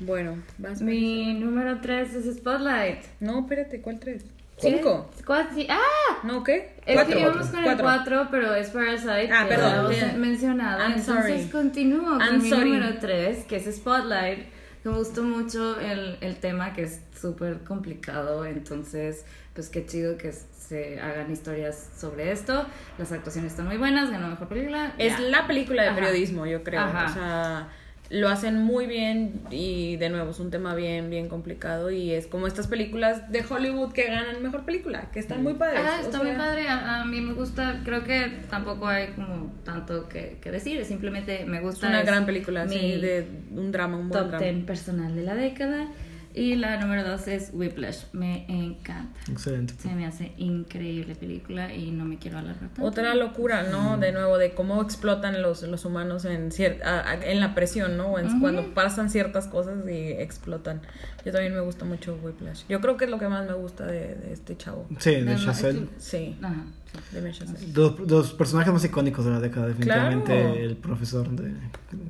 Bueno, vas. Mi número 3 es Spotlight. No, espérate, ¿cuál tres? ¿Sí? ¿Cinco? ¿Cuál? Sí. ¡Ah! No, ¿qué? Es Cuatro. que íbamos con el Cuatro. 4, pero es Parasite. Ah, que perdón, ya hemos bien. mencionado. I'm Entonces sorry. continúo con I'm mi sorry. número 3, que es Spotlight. Me gustó mucho el, el tema, que es súper complicado. Entonces, pues qué chido que se hagan historias sobre esto. Las actuaciones están muy buenas, ganó mejor película. Es la película de Ajá. periodismo, yo creo. Ajá. O sea, lo hacen muy bien y de nuevo es un tema bien, bien complicado y es como estas películas de Hollywood que ganan mejor película, que están muy padres. Ah, o está sea, muy padre, a, a mí me gusta, creo que tampoco hay como tanto que, que decir, simplemente me Es gusta. una es gran película, sí, de un drama, un buen top drama. 10 personal de la década. Y la número 2 es Whiplash, me encanta. Excelente. Se me hace increíble película y no me quiero alargar tanto. Otra locura, ¿no? De nuevo, de cómo explotan los, los humanos en, cier- a- a- en la presión, ¿no? En- Cuando pasan ciertas cosas y explotan. Yo también me gusta mucho Whiplash. Yo creo que es lo que más me gusta de, de este chavo. Sí, de De- Chazelle. Sí, Ajá. De los personajes más icónicos de la década, definitivamente Claro. el profesor de,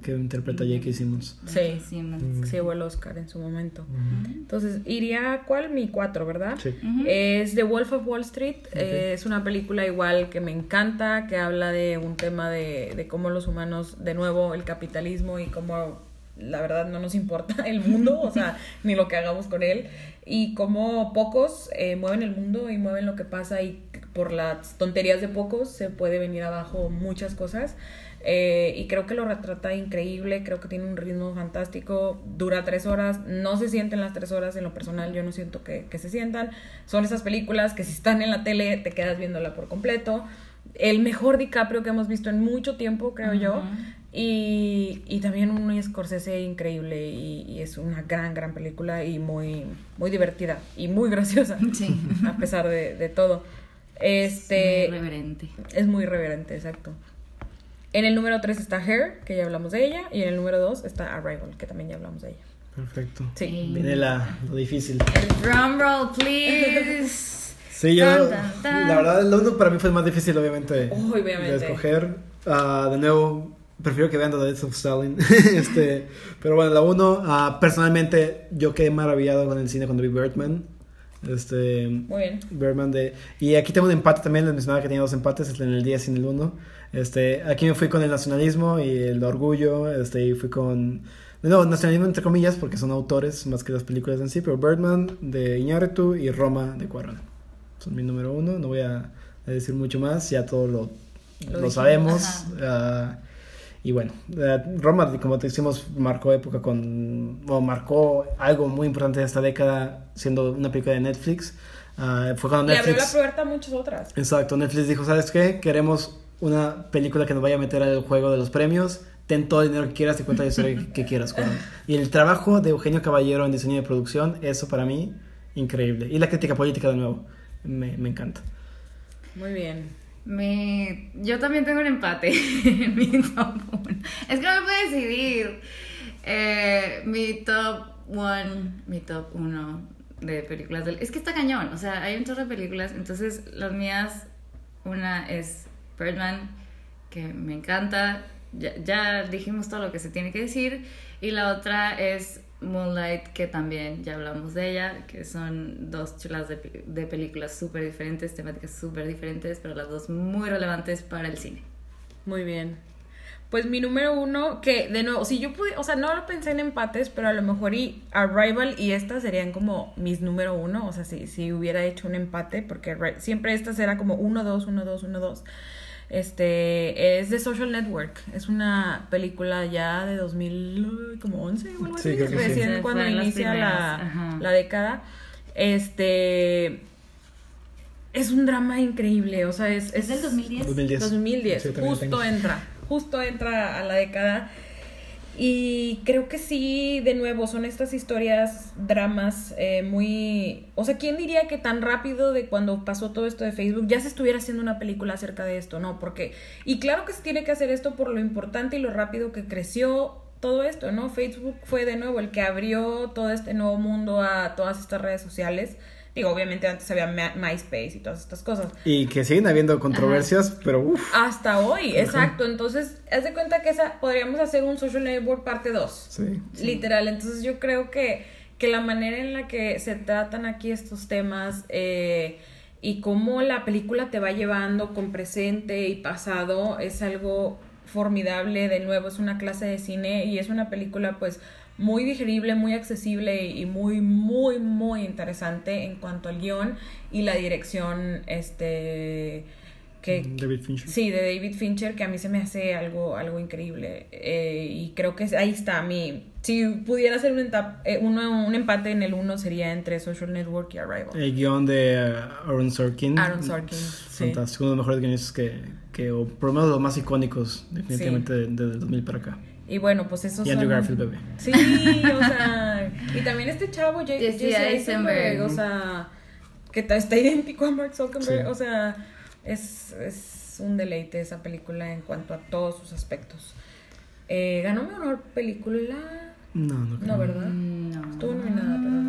que interpreta a J.K. Simmons. Sí, Sí, man. se llevó el Oscar en su momento. Entonces, iría, a ¿cuál? Mi cuatro, ¿verdad? Sí. Es The Wolf of Wall Street. Eh, es una película igual que me encanta, que habla de un tema de, de cómo los humanos, de nuevo, el capitalismo y cómo la verdad no nos importa <laughs> el mundo, o sea, <laughs> ni lo que hagamos con él. Y como pocos eh, mueven el mundo y mueven lo que pasa y por las tonterías de pocos se puede venir abajo muchas cosas. Eh, y creo que lo retrata increíble, creo que tiene un ritmo fantástico, dura tres horas, no se sienten las tres horas, en lo personal yo no siento que, que se sientan, son esas películas que si están en la tele te quedas viéndola por completo, el mejor DiCaprio que hemos visto en mucho tiempo, creo yo, y, y también un Scorsese increíble y, y es una gran, gran película y muy, muy divertida y muy graciosa, <laughs> Sí. a pesar de, de todo. Este, Muy reverente. es muy reverente, exacto. En el número 3 está Her, que ya hablamos de ella. Y en el número 2 está Arrival, que también ya hablamos de ella. Perfecto. Sí. Viene la, lo difícil. El drum roll, please. <laughs> Sí, yo. Tan, tan, tan. La verdad, el uno para mí fue más difícil, obviamente. Obviamente. De escoger. Ah, de nuevo, prefiero que vean The Death of Stalin. <laughs> este, pero bueno, la uno, ah, personalmente, yo quedé maravillado con el cine cuando vi Birdman. Este. Muy bien. Birdman de... Y aquí tengo un empate también, les mencionaba que tenía dos empates, este, en el 10 y en el 1. Este, aquí me fui con el nacionalismo y el orgullo, este, y fui con... No, nacionalismo entre comillas, porque son autores más que las películas en sí, pero Birdman de Iñárritu y Roma de Cuarón. Son mi número uno, no voy a, decir mucho más, ya todo lo, Lo lo, sabemos. ajá. Y bueno, eh, Roma, como te decimos, marcó época con... o marcó algo muy importante de esta década, siendo una película de Netflix. Ah, fue cuando Y abrió la Netflix... puerta a muchas otras. Exacto, Netflix dijo, ¿sabes qué? Queremos una película que nos vaya a meter al juego de los premios. Ten todo el dinero que quieras y cuenta la historia que, que <laughs> quieras. Juan". Y el trabajo de Eugenio Caballero en diseño de producción, eso para mí, increíble. Y la crítica política de nuevo, me, me encanta. Muy bien. Me... Yo también tengo un empate <laughs> mi top 1. Es que no me puedo decidir. Eh, mi top 1, mi top 1 de películas del... Es que está cañón, o sea, hay un chorro de películas, entonces las mías, una es Birdman, que me encanta, ya, ya dijimos todo lo que se tiene que decir, y la otra es Moonlight, que también ya hablamos de ella, que son dos chulas de, de películas súper diferentes, temáticas súper diferentes, pero las dos muy relevantes para el cine. Muy bien. Pues mi número uno, que de nuevo, si yo pude, o sea, no lo pensé en empates, pero a lo mejor y Arrival y esta serían como mis número uno, o sea, si, si hubiera hecho un empate, porque siempre estas era como uno, dos, uno, dos, uno, dos. Este, es de Social Network, es una película ya de 2000, como 11 o algo Sí, así, creo que sí. recién Sí, cuando inicia la, la década. Este, es un drama increíble, o sea, es... ¿Es del 2010? 2010. 2010, Sí, justo entra, justo entra a la década. Y creo que sí, de nuevo, son estas historias, dramas eh, muy... O sea, ¿quién diría que tan rápido de cuando pasó todo esto de Facebook ya se estuviera haciendo una película acerca de esto, ¿no? Porque... Y claro que se tiene que hacer esto por lo importante y lo rápido que creció todo esto, ¿no? Facebook fue de nuevo el que abrió todo este nuevo mundo a todas estas redes sociales. Digo, obviamente antes había MySpace y todas estas cosas. Y que siguen habiendo controversias, pero uff. Hasta hoy, exacto. Entonces, haz de cuenta que esa podríamos hacer un social network parte 2. Sí. Literal. Entonces, yo creo que, que la manera en la que se tratan aquí estos temas eh, y cómo la película te va llevando con presente y pasado es algo formidable. De nuevo, es una clase de cine y es una película, pues muy digerible, muy accesible y muy, muy, muy interesante en cuanto al guion y la dirección, este, que, David Fincher. Sí, de David Fincher, que a mí se me hace algo, algo increíble. Eh, y creo que ahí está mi... Si pudiera hacer un, entap- eh, uno- un empate en el uno sería entre Social Network y Arrival. El guion de uh, Aaron Sorkin. Aaron Sorkin, sí. Fantástico, uno de los mejores guionistas que, que, o por lo menos los más icónicos, definitivamente, de- desde el 2000 para acá. Y bueno, pues esos Y Andrew son... Garfield, bebé. Sí, o sea... Y también este chavo, J- Jesse Jesse Eisenberg, Eisenberg. o sea... Que está idéntico a Mark Zuckerberg, Sí. o sea... Es, es un deleite esa película en cuanto a todos sus aspectos. Eh, ¿Ganó mejor película? No, no creo. No, ¿verdad? No. Estuvo nominada, pero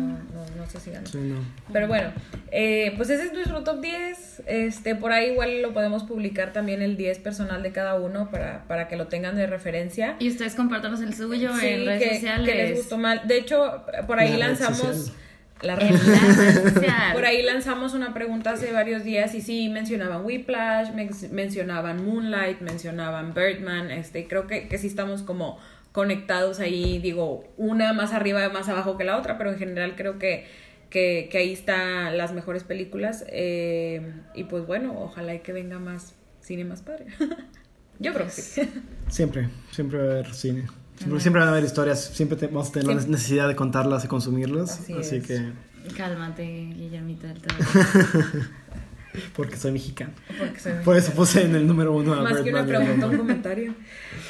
no, sé si ganó. Sí, no. Pero bueno, eh, pues ese es nuestro top 10. Este, por ahí igual lo podemos publicar también el 10 personal de cada uno para, para que lo tengan de referencia. Y ustedes compártanos el suyo Sí, en redes que, sociales. que les gustó mal. De hecho, por ahí La lanzamos social. La <laughs> social. Por ahí lanzamos una pregunta hace varios días y sí mencionaban Whiplash, men- mencionaban Moonlight, mencionaban Birdman, este, y creo que, que sí estamos como conectados ahí, digo, una más arriba, más abajo que la otra, pero en general creo que, que, que ahí están las mejores películas. eh, y pues bueno, ojalá y que venga más cine más padre. <laughs> Yo creo que sí. Siempre, siempre va a haber cine. Siempre, siempre van a haber historias, siempre te- vamos a tener la necesidad de contarlas y consumirlas. Así Así, es. que, Cálmate, Guillermito del Toro. <laughs> porque soy mexicano. Porque soy Por eso puse en el número uno a Más que una pregunta, un <laughs> comentario.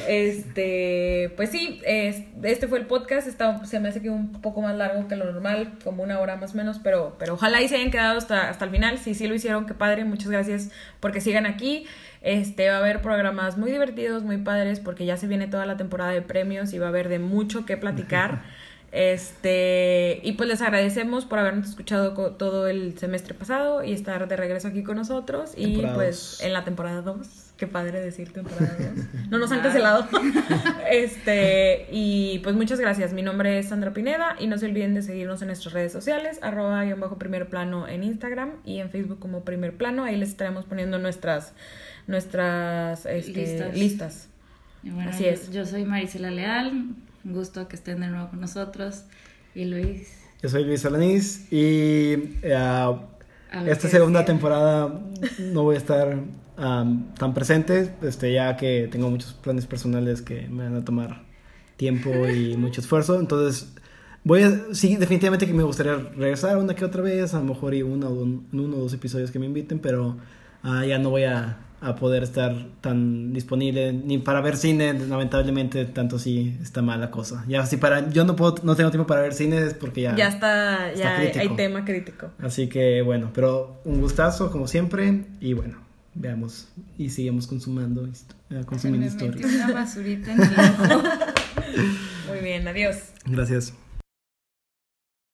Este, pues sí, es- este fue el podcast. Está, se me hace que un poco más largo que lo normal, como una hora más o menos, pero, pero ojalá y se hayan quedado hasta, hasta el final. Si sí lo hicieron, qué padre. Muchas gracias porque sigan aquí. Este, va a haber programas muy divertidos, muy padres, porque ya se viene toda la temporada de premios y va a haber de mucho que platicar. <laughs> Este, y pues les agradecemos por habernos escuchado todo el semestre pasado y estar de regreso aquí con nosotros. Y Temporada pues dos. en la temporada 2. Qué padre decir temporada 2. <laughs> No nos han cancelado. <laughs> este, y pues muchas gracias. Mi nombre es Sandra Pineda y no se olviden de seguirnos en nuestras redes sociales, arroba guion bajo primer plano en Instagram y en Facebook como primer plano. Ahí les estaremos poniendo nuestras, nuestras este, Listas. listas. Y bueno, Así yo- es. Yo, soy Marisela Leal. Un gusto que estén de nuevo con nosotros. Y Luis. Yo soy Luis Alanís y algo esta segunda temporada no voy a estar am, tan presente, este, ya que tengo muchos planes personales que me van a tomar tiempo y <laughs> mucho esfuerzo. Entonces, voy a, sí, definitivamente que me gustaría regresar una que otra vez, a lo mejor y uno, o un- en uno o dos episodios que me inviten, pero ah, ya no voy a, a poder estar tan disponible ni para ver cine, lamentablemente, tanto si está mal la cosa. Ya si para, yo no puedo, no tengo tiempo para ver cine es porque ya... Ya está, Está ya hay, crítico. hay tema crítico. Así que bueno, pero un gustazo como siempre y bueno, veamos y seguimos consumando, eh, consumiendo historias. una basurita en el ojo. <laughs> Muy bien, adiós. Gracias.